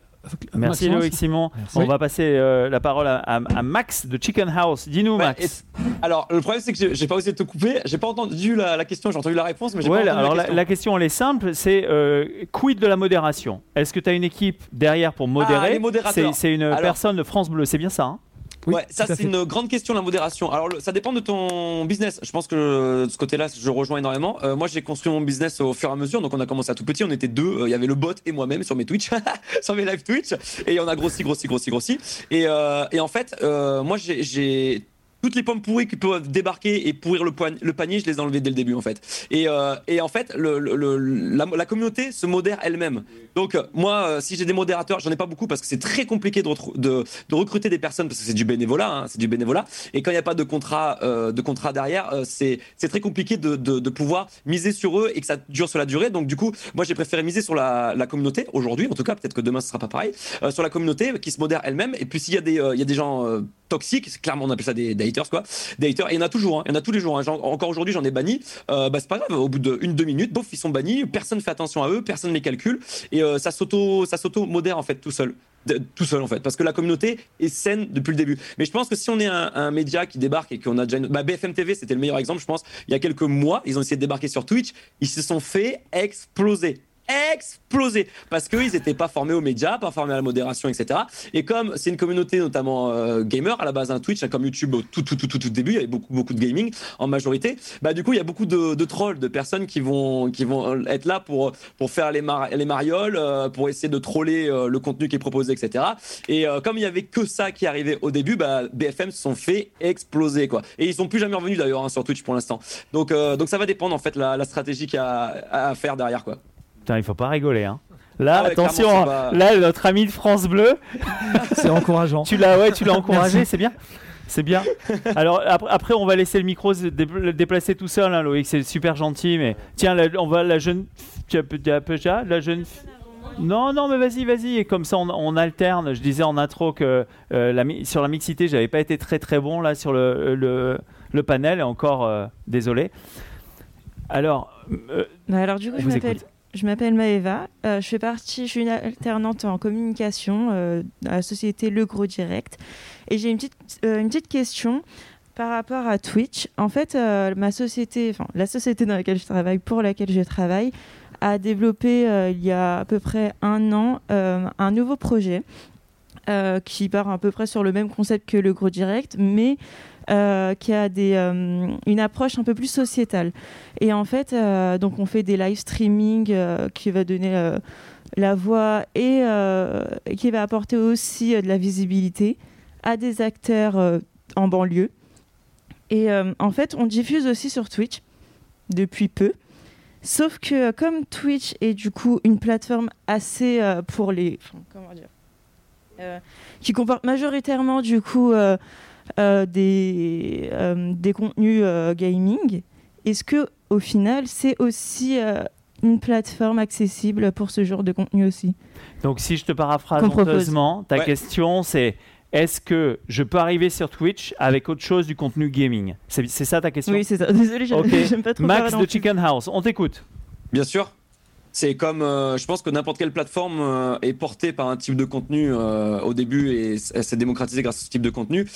Speaker 1: Merci
Speaker 3: Maxence
Speaker 1: Loïc Simon.
Speaker 5: Merci.
Speaker 1: On va passer euh, la parole à, à- à Max de Chicken House. Dis-nous, Max.
Speaker 2: alors, le problème, c'est que j'ai- pas osé te couper. J'ai pas entendu la, la question, j'ai entendu la réponse, mais j'ai
Speaker 1: Ouais,
Speaker 2: pas
Speaker 1: la-
Speaker 2: entendu
Speaker 1: alors
Speaker 2: la question.
Speaker 1: la question elle est simple, c'est euh, quid de la modération? Est-ce que tu as une équipe derrière pour modérer?
Speaker 2: Ah.
Speaker 1: C'est c'est une
Speaker 2: Alors-
Speaker 1: personne de France Bleu, c'est bien ça hein?
Speaker 5: Oui,
Speaker 2: ouais, ça c'est une grande question la modération. Alors le- ça dépend de ton business. Je pense que euh, de ce côté-là, je rejoins énormément. Euh, moi, j'ai construit mon business au fur et à mesure. Donc on a commencé à tout petit. On était deux. Euh, Il y avait le bot et moi-même sur mes Twitch, sur mes live Twitch. Et on a grossi, grossi, grossi, grossi. Et, euh, et en fait, euh, moi j'ai toutes les pommes pourries qui peuvent débarquer et pourrir le, panier, je les ai enlevées dès le début en fait. Et, euh, en fait, la, communauté se modère elle-même. Donc euh, moi, euh, si j'ai des modérateurs, j'en ai pas beaucoup parce que c'est très compliqué de, recruter des personnes parce que c'est du bénévolat, hein, c'est du bénévolat. Et quand il n'y a pas de contrat, de contrat derrière, c'est très compliqué de, pouvoir miser sur eux et que ça dure sur la durée. Donc du coup, moi j'ai préféré miser sur la, communauté aujourd'hui, en tout cas, peut-être que demain ce sera pas pareil, sur la communauté qui se modère elle-même. Et puis s'il y a des, gens toxiques, clairement on appelle ça des haters quoi, des haters. Et il y en a toujours, hein. il y en a tous les jours. hein. Encore aujourd'hui, j'en ai banni. Euh, bah, c'est pas grave. Au bout d'une deux minutes, bof, ils sont bannis. Personne fait attention à eux, personne les calcule et euh, ça s'auto, ça s'auto modère en fait tout seul. De- tout seul en fait parce que la communauté est saine depuis le début mais je pense que si on est un, média qui débarque et qu'on a déjà une... bah, BFM TV c'était le meilleur exemple je pense il y a quelques mois ils ont essayé de débarquer sur Twitch ils se sont fait exploser exploser parce qu'ils n'étaient pas formés aux médias, pas formés à la modération, etc. Et comme c'est une communauté notamment euh, gamer à la base, un Twitch, hein, comme YouTube tout tout tout tout tout début, il y avait beaucoup beaucoup de gaming en majorité. Bah du coup il y a beaucoup de, trolls, de personnes qui vont qui vont être là pour pour faire les les marioles, euh, pour essayer de troller euh, le contenu qui est proposé, etc. Et euh, comme il y avait que ça qui arrivait au début, bah BFM se sont fait exploser quoi. Et ils sont plus jamais revenus d'ailleurs hein, sur Twitch pour l'instant. Donc euh, donc ça va dépendre en fait la, la stratégie qu'il y a à faire derrière quoi.
Speaker 1: Putain, il faut pas rigoler. Hein. Là,
Speaker 2: Ah ouais,
Speaker 1: attention, hein.
Speaker 2: pas-
Speaker 1: là, notre ami de France Bleu,
Speaker 5: C'est encourageant.
Speaker 1: tu l'as ouais, tu l'as encouragé, c'est bien. C'est bien. Alors après, après, on va laisser le micro se dé- le déplacer tout seul, hein, Loïc. C'est super gentil, mais tiens, la- on va la jeune, la jeune. Non, non, mais vas-y, vas-y. Et comme ça, on, on alterne. Je disais en intro que euh, la sur la mixité, j'avais pas été très très bon là sur le, le, le panel. Et encore, euh, désolé. Alors, euh,
Speaker 6: alors du coup, je m'appelle. Je m'appelle Maëva. Euh, je fais partie, je suis une alternante en communication euh, à la société Le Gros Direct. Et j'ai une petite, euh, une petite question par rapport à Twitch. En fait, euh, ma société, enfin la société dans laquelle je travaille, pour laquelle je travaille, a développé il y a à peu près un an un nouveau projet qui part à peu près sur le même concept que Le Gros Direct, mais euh, qui a euh, une approche un peu plus sociétale. Et en fait, euh, donc on fait des live streaming qui va donner la voix et qui va apporter aussi de la visibilité à des acteurs en banlieue. Et en fait, on diffuse aussi sur Twitch depuis peu. Sauf que comme Twitch est du coup une plateforme assez pour les... comment dire qui comporte majoritairement du coup des, euh, des contenus euh, gaming, est-ce que au final c'est aussi euh, une plateforme accessible pour ce genre de contenu aussi?
Speaker 1: Donc, si je te paraphrase honteusement, ta
Speaker 2: Ouais.
Speaker 1: question c'est est-ce que je peux arriver sur Twitch avec autre chose du contenu gaming? C'est c'est ça ta question?
Speaker 6: Oui, c'est ça. Désolé, j'aime pas trop
Speaker 1: Max de
Speaker 6: en
Speaker 1: Chicken House, on t'écoute.
Speaker 2: Bien sûr. C'est comme, euh, je pense que n'importe quelle plateforme euh, est portée par un type de contenu euh, au début et s'est démocratisée grâce à ce type de contenu.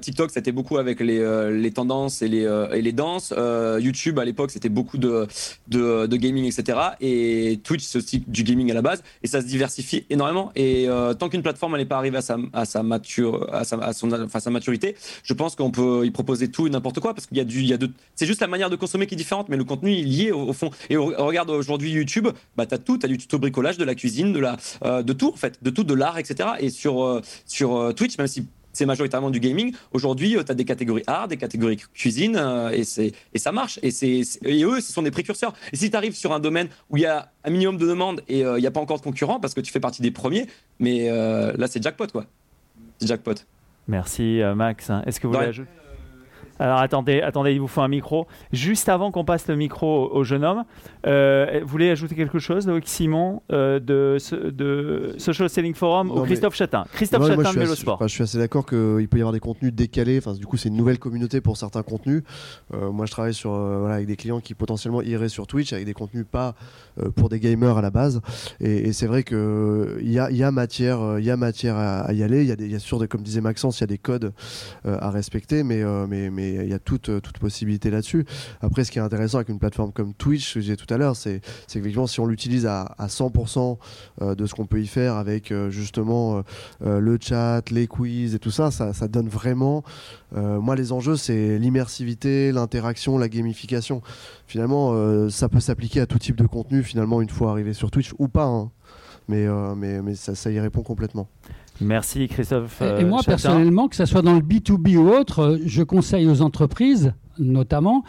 Speaker 2: TikTok, c'était beaucoup avec les, les tendances et les, et les danses. YouTube, à l'époque, c'était beaucoup de, de, de gaming, etc. Et Twitch, c'est aussi du gaming à la base. Et ça se diversifie énormément. Et tant qu'une plateforme n'est pas arrivée à sa, à sa, mature, à sa, à son, enfin, sa maturité, je pense qu'on peut y proposer tout et n'importe quoi parce qu'il y a du, de, c'est juste la manière de consommer qui est différente, mais le contenu il est au, au fond. Et au- regarde aujourd'hui YouTube, bah t'as tout, t'as du tuto bricolage, de la cuisine, de la, euh, de tout en fait, de tout, de l'art, etc. Et sur euh, sur euh, Twitch, même si c'est majoritairement du gaming. Aujourd'hui, tu as des catégories art, des catégories cuisine, euh, et, c'est, et ça marche. Et, c'est, et eux, ce sont des précurseurs. Et si tu arrives sur un domaine où il y a un minimum de demandes et euh, il n'y a pas encore de concurrents, parce que tu fais partie des premiers, mais euh, là, c'est jackpot, quoi. C'est jackpot.
Speaker 1: Merci euh, Max. Est-ce que vous voulez ajouter? Alors attendez, attendez, il vous faut un micro. Juste avant qu'on passe le micro au, au jeune homme, euh, vous voulez ajouter quelque chose, Loïc Simon, euh, de, Social Selling Forum
Speaker 4: Non,
Speaker 1: ou
Speaker 4: mais-
Speaker 1: Christophe Chatin? Christophe
Speaker 4: moi,
Speaker 1: Chatin
Speaker 4: je
Speaker 1: de Vélo Sport.
Speaker 4: je suis assez d'accord qu'il peut y avoir des contenus décalés. Enfin, du coup, c'est une nouvelle communauté pour certains contenus. Euh, moi, je travaille sur, voilà, avec des clients qui potentiellement iraient sur Twitch avec des contenus pas pour des gamers à la base. Et, et c'est vrai qu'il y a, y, a matière, y a matière à, à y aller. Il y a, des, il y a sûr, des- comme disait Maxence, il y a des codes à respecter, mais mais mais il y a toute, euh, toute possibilité là-dessus. Après, ce qui est intéressant avec une plateforme comme Twitch, que je disais tout à l'heure, c'est qu'effectivement, si on l'utilise à, à 100% euh, de ce qu'on peut y faire avec euh, justement le chat, les quiz et tout ça, ça, ça donne vraiment. moi, les enjeux, c'est l'immersivité, l'interaction, la gamification. Finalement, ça peut s'appliquer à tout type de contenu, finalement, une fois arrivé sur Twitch ou pas. hein. Mais, mais, mais ça y répond complètement.
Speaker 1: Merci Christophe.
Speaker 3: Et-
Speaker 1: euh,
Speaker 3: et moi,
Speaker 1: Chatin.
Speaker 3: personnellement, que ce soit dans le B2B ou autre, euh, je conseille aux entreprises, notamment,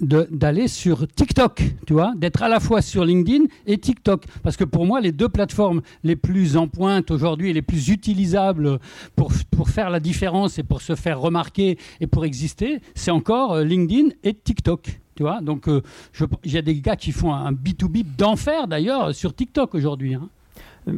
Speaker 3: d'aller sur TikTok, tu vois, d'être à la fois sur LinkedIn et TikTok. Parce que pour moi, les deux plateformes les plus en pointe aujourd'hui et les plus utilisables pour, pour faire la différence et pour se faire remarquer et pour exister, c'est encore euh, LinkedIn et TikTok. Tu vois, donc euh, il y a des gars qui font un B2B d'enfer d'ailleurs sur TikTok aujourd'hui. hein.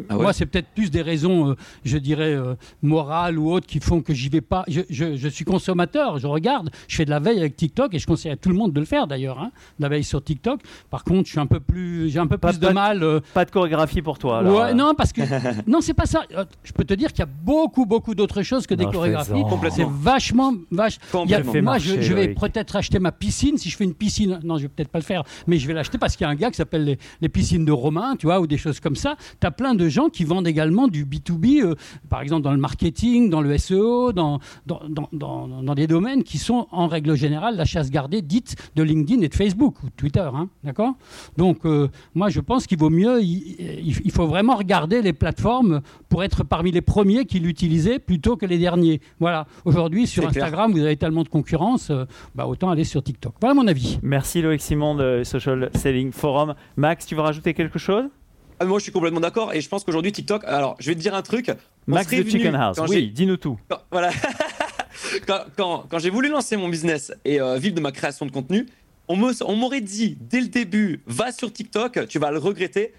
Speaker 2: Ah ouais
Speaker 3: Moi, c'est peut-être plus des raisons, euh, je dirais, euh, morales ou autres qui font que j'y vais pas. Je, je- je suis consommateur, je regarde, je fais de la veille avec TikTok et je conseille à tout le monde de le faire d'ailleurs, hein, de la veille sur TikTok. Par contre, je suis un peu plus, j'ai un peu
Speaker 1: Pas-
Speaker 3: plus
Speaker 1: pas
Speaker 3: de mal. euh,
Speaker 1: Pas de chorégraphie pour toi. alors,
Speaker 3: ouais,
Speaker 1: euh.
Speaker 3: non, parce que non, c'est pas ça. Je peux te dire qu'il y a beaucoup, beaucoup d'autres choses que des
Speaker 1: Non,
Speaker 3: chorégraphies. C'est vachement, vache. Il y a-
Speaker 2: Complètement.
Speaker 1: Fais
Speaker 3: moi, je,
Speaker 1: marcher,
Speaker 3: je vais peut-être acheter ma piscine. Si je fais une piscine, non, je vais peut-être pas le faire, mais je vais l'acheter parce qu'il y a un gars qui s'appelle les, les piscines de Romain, tu vois, ou des choses comme ça. Tu as plein de gens qui vendent également du B2B, euh, par exemple dans le marketing, dans le SEO, dans, dans, dans, dans, des domaines qui sont en règle générale la chasse gardée dite de LinkedIn et de Facebook ou Twitter. hein, D'accord? Donc, euh, moi, je pense qu'il vaut mieux, il, faut vraiment regarder les plateformes pour être parmi les premiers qui l'utilisaient plutôt que les derniers. Voilà. Aujourd'hui, sur
Speaker 2: clair.
Speaker 3: Instagram, vous avez tellement de concurrence, euh, bah, autant aller sur TikTok. Voilà mon avis.
Speaker 1: Merci Loïc Simon de Social Selling Forum. Max, tu veux rajouter quelque chose?
Speaker 2: Ah, moi, je suis complètement d'accord. Et je pense qu'aujourd'hui, TikTok. Alors, je vais te dire un truc. On
Speaker 1: Max de Chicken House. Oui, dis-nous tout.
Speaker 2: quand- voilà. quand quand- quand j'ai voulu lancer mon business et euh, vivre de ma création de contenu, on m'aurait dit dès le début va sur TikTok, tu vas le regretter.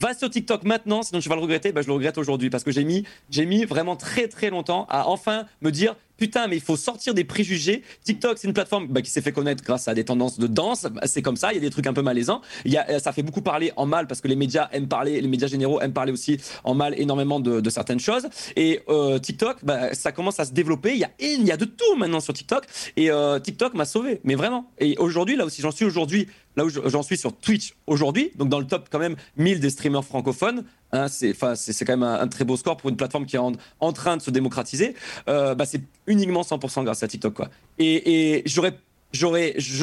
Speaker 2: Va sur TikTok maintenant, sinon tu vas le regretter. Ben, je le regrette aujourd'hui parce que j'ai mis, j'ai mis vraiment très très longtemps à enfin me dire putain, mais il faut sortir des préjugés. TikTok, c'est une plateforme bah, qui s'est fait connaître grâce à des tendances de danse. Bah, C'est comme ça, il y a des trucs un peu malaisants. Il y a, ça fait beaucoup parler en mal parce que les médias aiment parler, les médias généraux aiment parler aussi en mal énormément de, de certaines choses. Et euh, TikTok, bah, ça commence à se développer. Il y a, il y a de tout maintenant sur TikTok. Et euh, TikTok m'a sauvé, mais vraiment. Et aujourd'hui, là aussi, j'en suis aujourd'hui, là où je- j'en suis sur Twitch aujourd'hui, donc dans le top quand même 1000 des streamers francophones. hein, c'est, quand même un, un très beau score pour une plateforme qui est en, en train de se démocratiser. Euh, bah, c'est uniquement 100% grâce à TikTok, quoi. Et, et j'aurais,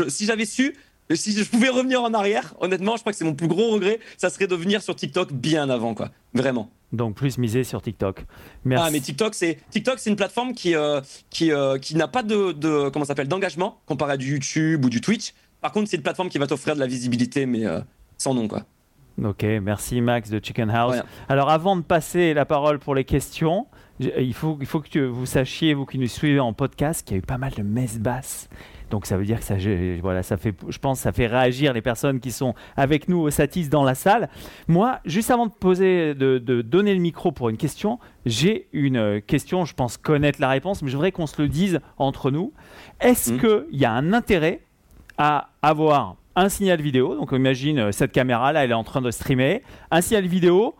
Speaker 2: si j'avais su, si je pouvais revenir en arrière, honnêtement, je crois que c'est mon plus gros regret, ça serait de venir sur TikTok bien avant, quoi. Vraiment.
Speaker 1: Donc plus miser sur TikTok. Merci.
Speaker 2: Ah, mais TikTok, c'est TikTok, c'est une plateforme qui euh, qui euh, qui n'a pas de, de comment s'appelle d'engagement comparé à du YouTube ou du Twitch. Par contre, c'est une plateforme qui va t'offrir de la visibilité, mais euh, sans nom, quoi.
Speaker 1: Ok, merci Max de Chicken House.
Speaker 2: Ouais.
Speaker 1: Alors avant de passer la parole pour les questions, j- il faut, il faut que tu- vous sachiez, vous qui nous suivez en podcast, qu'il y a eu pas mal de messes basses. Donc ça veut dire que ça, je- voilà, ça fait, je pense, ça fait réagir les personnes qui sont avec nous au Satis dans la salle. Moi, juste avant de poser, de, de donner le micro pour une question, j'ai une euh, question. Je pense connaître la réponse, mais je voudrais qu'on se le dise entre nous. Est-ce
Speaker 2: Mhm.
Speaker 1: qu'il y a un intérêt à avoir un signal vidéo. Donc imagine euh, cette caméra là, elle est en train de streamer. Un signal vidéo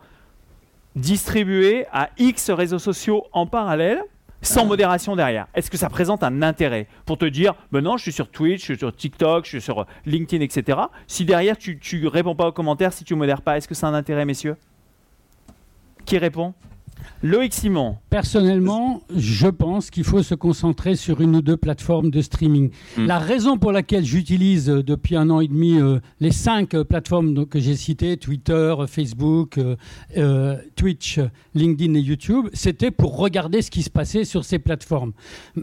Speaker 1: distribué à X réseaux sociaux en parallèle. Sans modération derrière. Est-ce que ça présente un intérêt pour te dire, ben non, je suis sur Twitch, je suis sur TikTok, je suis sur euh, LinkedIn, etc. Si derrière tu, tu réponds pas aux commentaires, si tu modères pas, est-ce que c'est un intérêt, messieurs? Qui répond? Loïc Simon.
Speaker 3: Personnellement, je pense qu'il faut se concentrer sur une ou deux plateformes de streaming.
Speaker 2: Mm.
Speaker 3: La raison pour laquelle j'utilise euh, depuis un an et demi euh, les cinq euh, plateformes donc, que j'ai citées, Twitter, Facebook, Twitch, LinkedIn et YouTube, c'était pour regarder ce qui se passait sur ces plateformes.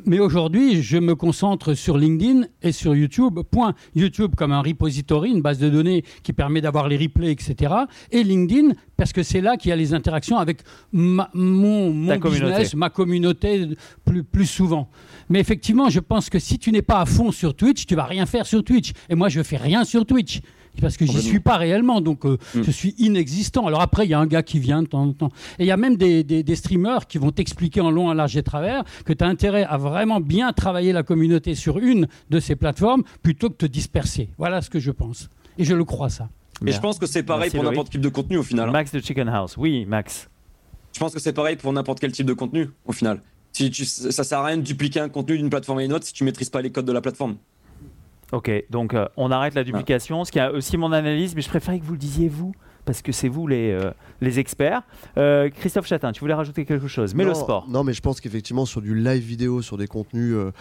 Speaker 3: Mais aujourd'hui, je me concentre sur LinkedIn et sur YouTube. Point. YouTube comme un repository, une base de données qui permet d'avoir les replays, etc. Et LinkedIn parce que c'est là qu'il y a les interactions avec ma- mon, mon business, ma communauté plus, plus souvent. Mais effectivement, je pense que si tu n'es pas à fond sur Twitch, tu vas rien faire sur Twitch. Et moi, je fais rien sur Twitch. Parce que j'y suis pas réellement, donc euh,
Speaker 2: Mm.
Speaker 3: je suis inexistant. Alors après, il y a un gars qui vient de temps en temps. Et il y a même des, des- des streamers qui vont t'expliquer en long, en large et travers que tu as intérêt à vraiment bien travailler la communauté sur une de ces plateformes plutôt que te disperser. Voilà ce que je pense. Et je le crois, ça.
Speaker 2: Et je pense que c'est pareil
Speaker 1: Merci,
Speaker 2: pour n'importe quel type de contenu au final. hein.
Speaker 1: Max de Chicken House. Oui, Max.
Speaker 2: Je pense que c'est pareil pour n'importe quel type de contenu au final. Si tu, ça sert à rien de dupliquer un contenu d'une plateforme à une autre si tu maîtrises pas les codes de la plateforme.
Speaker 1: Ok, donc euh, on arrête la duplication, ce qui a aussi mon analyse, mais je préférais que vous le disiez vous, parce que c'est vous les, euh, les experts. Euh, Christophe Chatin, tu voulais rajouter quelque chose Mais le
Speaker 4: Non,
Speaker 1: sport.
Speaker 4: Non, mais je pense qu'effectivement, sur du live vidéo, sur des contenus, euh,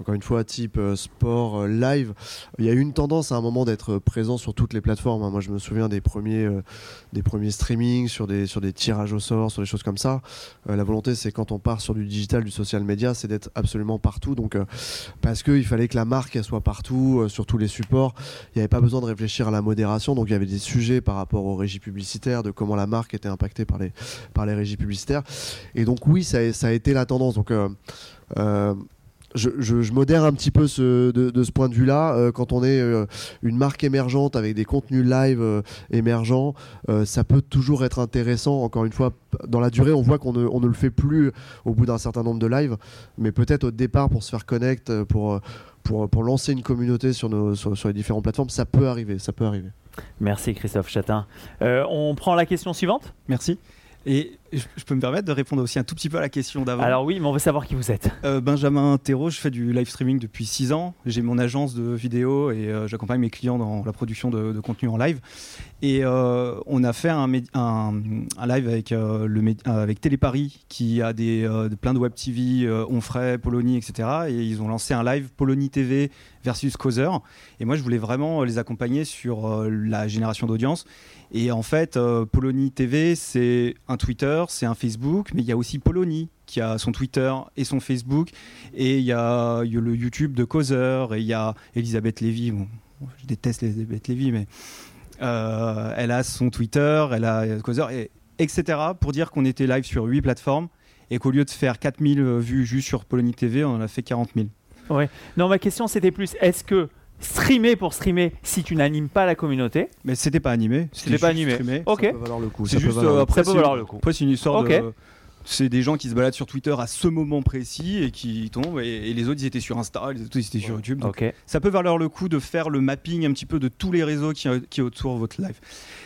Speaker 4: encore une fois, type euh, sport, euh, live, il y a eu une tendance à un moment d'être présent sur toutes les plateformes. hein. Moi, je me souviens des premiers, euh, des premiers streamings, sur des, sur des tirages au sort, sur des choses comme ça. Euh, la volonté, c'est quand on part sur du digital, du social media, c'est d'être absolument partout. Donc, euh, parce qu'il fallait que la marque soit partout, euh, sur tous les supports. Il n'y avait pas besoin de réfléchir à la modération. Donc, il y avait des sujets par rapport aux régies publicitaires, de comment la marque était impactée par les, par les régies publicitaires. Et donc oui, ça a, été la tendance. Donc euh, euh, je, je, je modère un petit peu ce, de, de ce point de vue-là. Euh, quand on est euh, une marque émergente avec des contenus live euh, émergents, euh, ça peut toujours être intéressant. Encore une fois, dans la durée, on voit qu'on ne, on ne le fait plus au bout d'un certain nombre de lives, mais peut-être au départ pour se faire connect, pour, pour, pour lancer une communauté sur, nos, sur, sur les différentes plateformes, ça peut arriver. Ça peut arriver.
Speaker 1: Merci Christophe Chatin. Euh, on prend la question suivante
Speaker 7: Merci. Et je, je peux me permettre de répondre aussi un tout petit peu à la question d'avant.
Speaker 1: Alors oui, mais on veut savoir qui vous êtes.
Speaker 7: Euh, Benjamin Thérault, je fais du live streaming depuis 6 ans. J'ai mon agence de vidéo et euh, j'accompagne mes clients dans la production de, de contenu en live. Et euh, on a fait un, médi- un, un live avec, le, avec Téléparis qui a des, de- plein de web TV, Onfray, Polonie, etc. Et ils ont lancé un live Polonie TV versus Causeur. Et moi, je voulais vraiment les accompagner sur la génération d'audience. Et en fait, Polonie TV, c'est un Twitter, c'est un Facebook, mais il y a aussi Polonie qui a son Twitter et son Facebook. Et il y a, le YouTube de Causeur, et il y a Elisabeth Lévy. Bon, je déteste Elisabeth Lévy, mais euh, elle a son Twitter, elle a Causeur, et, etc. pour dire qu'on était live sur 8 plateformes et qu'au lieu de faire 4000 vues juste sur Polonie TV, on en a fait 40 000.
Speaker 1: Non, ma question c'était plus est-ce que streamer pour streamer si tu n'animes pas la communauté
Speaker 7: Mais c'était pas animé.
Speaker 1: C'était pas animé. Ok.
Speaker 4: Ça peut valoir le coup.
Speaker 7: C'est juste
Speaker 4: valoir
Speaker 7: après,
Speaker 1: Ça peut
Speaker 7: c'est-
Speaker 1: valoir le coup.
Speaker 7: Après, c'est une histoire de. C'est des gens qui se baladent sur Twitter à ce moment précis et qui tombent, et, et les autres ils étaient sur Insta, les autres ils étaient sur YouTube. Donc ça peut valoir le coup de faire le mapping un petit peu de tous les réseaux qui, qui autour de votre live.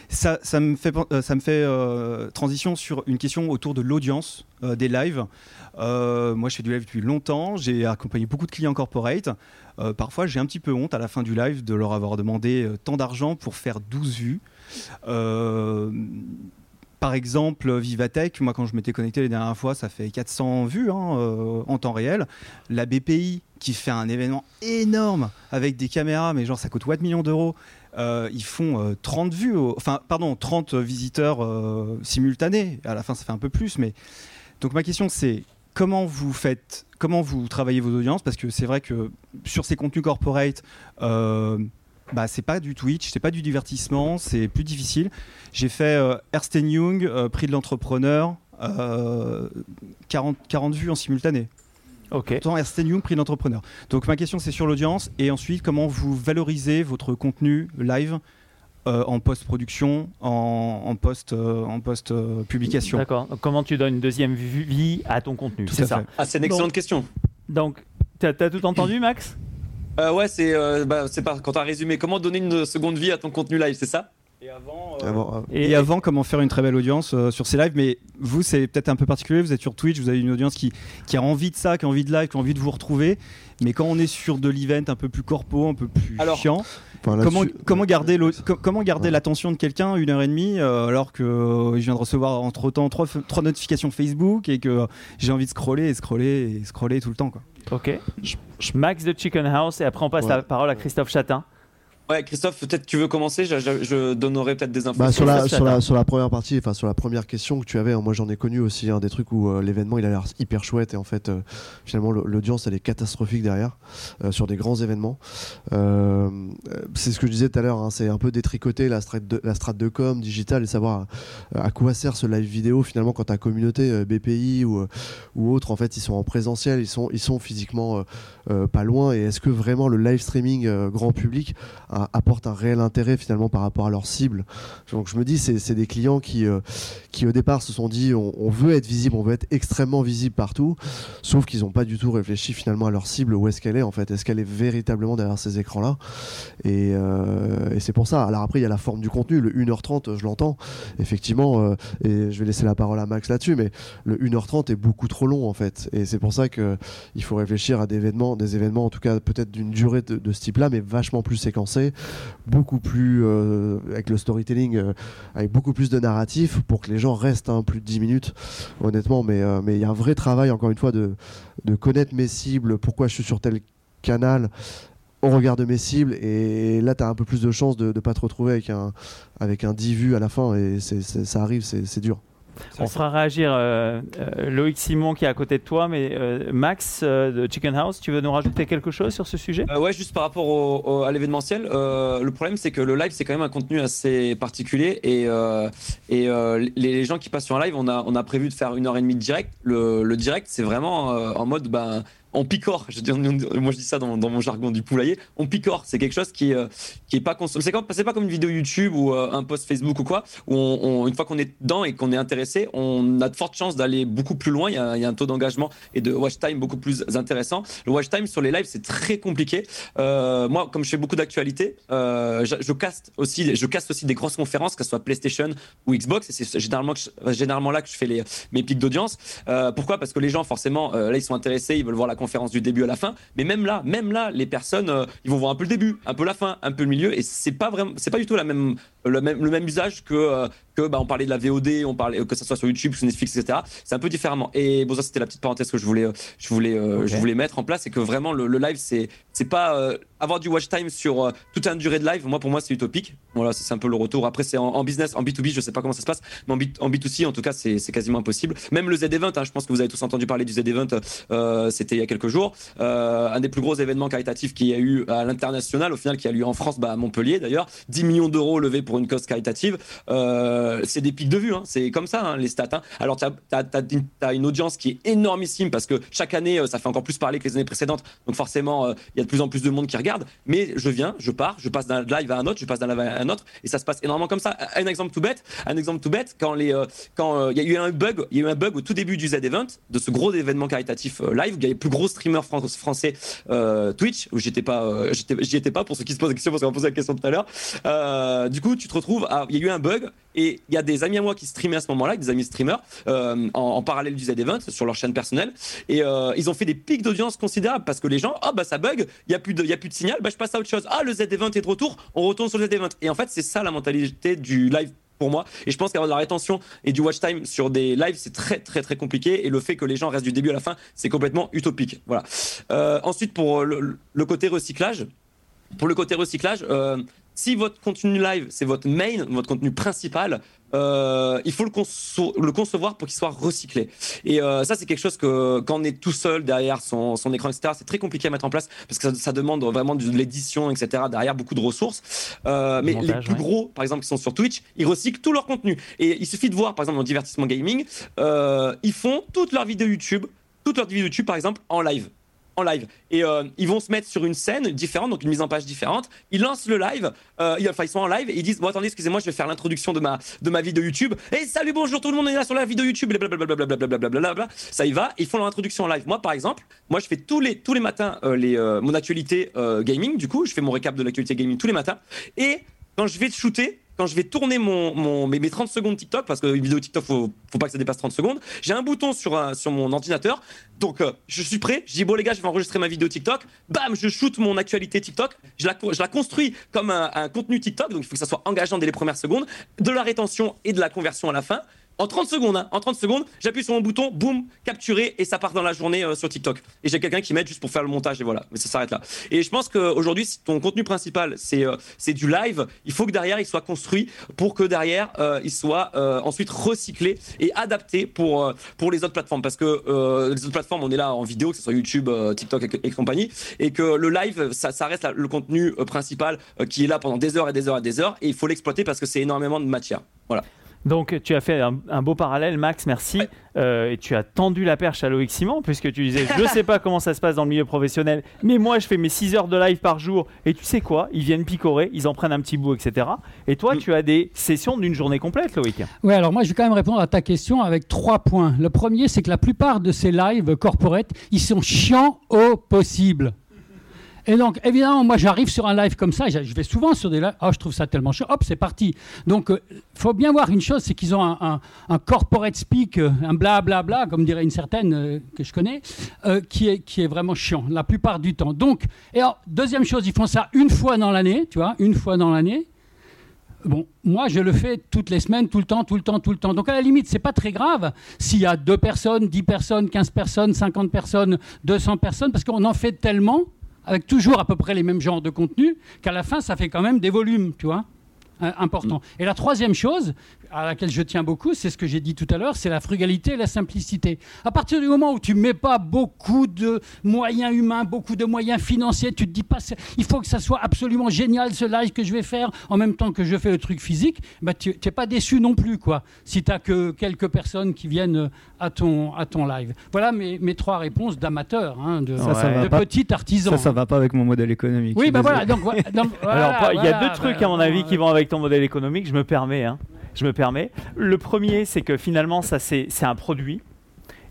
Speaker 7: Ça, me fait, euh, euh, transition sur une question autour de l'audience euh, des lives. Moi, je fais du live depuis longtemps. J'ai accompagné beaucoup de clients corporate. Parfois, j'ai un petit peu honte à la fin du live de leur avoir demandé tant d'argent pour faire 12 vues. Par exemple, Vivatech, moi quand je m'étais connecté les dernières fois, ça fait 400 vues hein, en temps réel. La BPI, qui fait un événement énorme avec des caméras, mais genre ça coûte 4 millions d'euros, euh, ils font euh, 30 vues, au- enfin pardon, 30 visiteurs euh, simultanés. À la fin, ça fait un peu plus, mais donc ma question c'est comment vous faites, comment vous travaillez vos audiences? Parce que c'est vrai que sur ces contenus corporate, euh, bah, c'est pas du Twitch, c'est pas du divertissement, c'est plus difficile. J'ai fait euh, Ernst Young, euh, prix de l'entrepreneur, euh, 40, 40 vues en simultané.
Speaker 1: Ok.
Speaker 7: Pourtant, Ernst Young, prix de l'entrepreneur. Donc ma question c'est sur l'audience et ensuite comment vous valorisez votre contenu live euh, en post-production, en, en post, euh, en post euh, publication?
Speaker 1: D'accord. Comment tu donnes une deuxième vie à ton contenu? C'est ça.
Speaker 2: Ah, c'est une excellente question.
Speaker 1: Donc, t'as as tout entendu, Max?
Speaker 2: Euh, ouais, c'est euh, bah, c'est pas quand t'as résumé. Comment donner une seconde vie à ton contenu live, c'est ça?
Speaker 7: Et avant, euh,
Speaker 4: Avant- avant-
Speaker 7: Et, avant, comment faire une très belle audience euh, sur ces lives? Mais vous, c'est peut-être un peu particulier. Vous êtes sur Twitch, vous avez une audience qui, qui a envie de ça, qui a envie de live, qui a envie de vous retrouver. Mais quand on est sur de l'event un peu plus corpo, un peu plus
Speaker 2: Alors,
Speaker 7: chiant,
Speaker 4: Enfin,
Speaker 7: comment, garder, l'au- co- comment garder
Speaker 4: Ouais.
Speaker 7: l'attention de quelqu'un une heure et demie euh, alors que euh, je viens de recevoir entre temps trois, notifications Facebook et que j'ai envie de scroller et scroller et scroller tout le temps. Quoi.
Speaker 1: Ok. Max de Chicken House et après on passe
Speaker 4: Ouais.
Speaker 1: la parole à Christophe Chatin.
Speaker 2: Ouais, Christophe, peut-être tu veux commencer je, je- je donnerai peut-être des infos.
Speaker 4: Bah, sur, la,
Speaker 1: Christophe
Speaker 4: sur, la,
Speaker 1: Chatin.
Speaker 4: sur la première partie, enfin sur la première question que tu avais, hein, moi j'en ai connu aussi un des trucs où euh, l'événement il a l'air hyper chouette et en fait euh, finalement le- l'audience elle est catastrophique derrière euh, sur des grands événements. C'est ce que je disais tout à l'heure, hein, c'est un peu détricoter la strate de, la strate de com digital et savoir à quoi sert ce live vidéo finalement quand ta communauté euh, BPI ou, ou autre en fait ils sont en présentiel, ils sont, ils sont physiquement euh, euh, pas loin et est-ce que vraiment le live streaming euh, grand public apporte un réel intérêt finalement par rapport à leur cible. Donc je me dis, c'est des clients qui, euh, qui au départ se sont dit, on, veut être visible, on veut être extrêmement visible partout, sauf qu'ils n'ont pas du tout réfléchi finalement à leur cible, où est-ce qu'elle est en fait, est-ce qu'elle est véritablement derrière ces écrans-là? Et, euh, c'est pour ça. Alors après, il y a la forme du contenu, le 1h30, je l'entends, effectivement, euh, et je vais laisser la parole à Max là-dessus, mais le 1h30 est beaucoup trop long en fait, et c'est pour ça qu'il faut réfléchir à des événements, des événements en tout cas peut-être d'une durée de, de ce type-là, mais vachement plus séquencés, beaucoup plus euh, avec le storytelling, euh, avec beaucoup plus de narratif pour que les gens restent hein, plus de 10 minutes, honnêtement. Mais euh, mais il y a un vrai travail, encore une fois, de, connaître mes cibles, pourquoi je suis sur tel canal au regard de mes cibles. Et là, tu as un peu plus de chances de ne pas te retrouver avec un, avec un 10 vues à la fin. Et ça arrive, c'est dur.
Speaker 1: On fera réagir euh, euh, Loïc Simon qui est à côté de toi, mais euh, Max euh, de Chicken House, tu veux nous rajouter quelque chose sur ce sujet?
Speaker 2: Euh, ouais, juste par rapport au- au- à l'événementiel, euh, le problème c'est que le live c'est quand même un contenu assez particulier et, euh, et euh, les, les gens qui passent sur un live, on a, on a prévu de faire une heure et demie de direct. Le, le direct c'est vraiment euh, en mode ben, on picore. Moi, je dis ça dans, mon jargon du poulailler. On picore. C'est quelque chose qui qui est pas C'est pas comme une vidéo YouTube ou un post Facebook ou quoi, où une fois qu'on est dedans et qu'on est intéressé, on a de fortes chances d'aller beaucoup plus loin. Il y a, un taux d'engagement et de watch time beaucoup plus intéressant. Le watch time sur les lives, c'est très compliqué. moi, comme je fais beaucoup d'actualités, je, je caste aussi, je caste aussi des grosses conférences, que ce soit PlayStation ou Xbox. Et c'est généralement, là que je fais mes pics d'audience. Euh, pourquoi? Parce que les gens, forcément, euh, là, ils sont intéressés, ils veulent voir la conférence du début à la fin. Mais même là, même là, les personnes, euh, ils vont voir un peu le début, un peu la fin, un peu le milieu. Et c'est pas vraiment, c'est pas du tout la même, le même, le même usage que que bah, on parlait de la VOD, on parlait que ça soit sur YouTube, sur Netflix, etc. C'est un peu différemment. Et bon, ça c'était la petite parenthèse que je voulais, je voulais, je voulais mettre en place, c'est que vraiment le, live, c'est, c'est pas avoir du watch time sur toute une durée de live. Moi, pour moi, c'est utopique. Voilà, c'est un peu le retour. Après, c'est en, business, en B2B, je sais pas comment ça se passe, mais en, B, 2 c en tout cas, c'est, quasiment impossible. Même le Z-Event, hein, je pense que vous avez tous entendu parler du Z-Event, euh, c'était il y a quelques jours. Euh, un des plus gros événements caritatifs qu'il y a eu à l'international, au final, qui a eu en France, bah, à Montpellier d'ailleurs. 10 millions d'euros levés pour une cause caritative. Euh, c'est des pics de vue, hein. c'est comme ça, hein, les stats. Hein. Alors, tu as, une audience qui est énormissime parce que chaque année, ça fait encore plus parler que les années précédentes. Donc, forcément, il y a de plus en plus de monde qui regarde. Mais je viens, je pars, je passe d'un live à un autre, je passe d'un live à un autre, et ça se passe énormément comme ça. Un exemple tout bête, un exemple tout bête, quand les, quand il y a eu un bug, il y a eu un bug au tout début du Z-Event, de ce gros événement caritatif euh, live, où il y a les plus gros streamers français euh, Twitch, où j'étais pas, euh, j'y étais pas pour ceux qui se posent la question, parce qu'on m'a posé la question tout à l'heure. du coup, tu te retrouves, il y a eu un bug, et il y a des amis à moi qui streamaient à ce moment-là, des amis streamers, en, parallèle du Z-Event, sur leur chaîne personnelle, et ils ont fait des pics d'audience considérables, parce que les gens, ah bah ça bug, il y a plus de, a plus de signal, bah je passe à autre chose. Ah le Z-Event est de retour, on retourne sur le Z-Event. Et en fait, c'est ça la mentalité du live pour moi. Et je pense qu'avoir de la rétention et du watch time sur des lives, c'est très très très compliqué. Et le fait que les gens restent du début à la fin, c'est complètement utopique. Voilà. Euh, ensuite, pour le, côté recyclage, pour le côté recyclage, euh, si votre contenu live, c'est votre main, votre contenu principal, euh, il faut le, le concevoir pour qu'il soit recyclé. Et euh, ça, c'est quelque chose que quand on est tout seul derrière son, son écran, etc., c'est très compliqué à mettre en place parce que ça, demande vraiment de l'édition, etc., derrière beaucoup de ressources. Euh, mais les plus gros, par exemple, qui sont sur Twitch, ils recyclent tout leur contenu. Et il suffit de voir, par exemple, dans divertissement gaming, ils font toutes leurs vidéos YouTube, toutes leurs vidéos YouTube, par exemple, en live en live. Et euh, ils vont se mettre sur une scène différente, donc une mise en page différente. Ils lancent le live, euh, enfin ils sont en live et ils disent bon attendez excusez-moi je vais faire l'introduction de ma de ma vidéo YouTube. Et salut bonjour tout le monde on est là sur la vidéo YouTube. Blablabla. Ça y va. Ils font leur introduction en live. Moi par exemple, moi je fais tous les tous les matins euh, les mon actualité gaming. Du coup je fais mon récap de l'actualité gaming tous les matins. Et quand je vais shooter, quand je vais tourner mon, mon mes, 30 secondes TikTok, parce que une vidéo TikTok, faut, faut pas que ça dépasse 30 secondes, j'ai un bouton sur, sur mon ordinateur. Donc, euh, je suis prêt. Je dis, bon, les gars, je vais enregistrer ma vidéo TikTok. Bam, je shoot mon actualité TikTok. Je la, je la construis comme un, un contenu TikTok. Donc, il faut que ça soit engageant dès les premières secondes, de la rétention et de la conversion à la fin en 30 secondes, hein, en 30 secondes, j'appuie sur mon bouton, boum, capturé, et ça part dans la journée euh, sur TikTok. Et j'ai quelqu'un qui m'aide juste pour faire le montage, et voilà. Mais ça s'arrête là. Et je pense qu'aujourd'hui, si ton contenu principal, c'est euh, du live, il faut que derrière, il soit construit pour que derrière, euh, il soit ensuite recyclé et adapté pour, pour les autres plateformes. Parce que les autres plateformes, on est là en vidéo, que ce soit YouTube, TikTok et, compagnie, et que le live, ça reste le contenu principal qui est là pendant des heures et des heures et des heures, et il faut l'exploiter parce que c'est énormément de matière. Voilà.
Speaker 1: Donc tu as fait un, beau parallèle, Max, merci. Euh, et tu as tendu la perche à Loïc Simon, puisque tu disais, je ne sais pas comment ça se passe dans le milieu professionnel, mais moi je fais mes 6 heures de live par jour, et tu sais quoi, ils viennent picorer, ils en prennent un petit bout, etc. Et toi, mm. tu as des sessions d'une journée complète, Loïc.
Speaker 3: Oui, alors moi je vais quand même répondre à ta question avec trois points. Le premier, c'est que la plupart de ces lives corporate, ils sont chiants au possible. Et donc, évidemment, moi, j'arrive sur un live comme ça, je vais souvent sur des lives, oh, je trouve ça tellement chaud, hop, c'est parti. Donc, il euh, faut bien voir une chose, c'est qu'ils ont un, corporate speak, euh, un blablabla, bla, bla, comme dirait une certaine euh, que je connais, qui, est, qui est vraiment chiant, la plupart du temps. Donc, et alors, deuxième chose, ils font ça une fois dans l'année, tu vois, une fois dans l'année. Bon, moi, je le fais toutes les semaines, tout le temps, tout le temps, tout le temps. Donc, à la limite, c'est pas très grave s'il y a deux personnes, dix personnes, quinze personnes, cinquante personnes, deux cents personnes, parce qu'on en fait tellement avec toujours à peu près les mêmes genres de contenu, qu'à la fin, ça fait quand même des volumes, tu vois. euh, important. Et la troisième chose à laquelle je tiens beaucoup, c'est ce que j'ai dit tout à l'heure, c'est la frugalité et la simplicité. À partir du moment où tu mets pas beaucoup de moyens humains, beaucoup de moyens financiers, tu te dis pas, il faut que ça soit absolument génial ce live que je vais faire en même temps que je fais le truc physique, bah tu n'es pas déçu non plus, quoi, si tu n'as que quelques personnes qui viennent euh, à ton, à ton live. Voilà mes, mes trois réponses d'amateurs, hein, de,
Speaker 1: Ça,
Speaker 3: de petit artisan.
Speaker 7: Ça, ça va pas avec mon modèle économique.
Speaker 3: Oui,
Speaker 7: je
Speaker 3: bah voilà. Donc, voilà,
Speaker 1: Alors,
Speaker 3: voilà,
Speaker 1: il y a deux trucs,
Speaker 3: bah,
Speaker 1: à mon avis, qui vont avec ton modèle économique. Je me permets. hein. Je me permets. Le premier, c'est que finalement, ça, c'est un produit.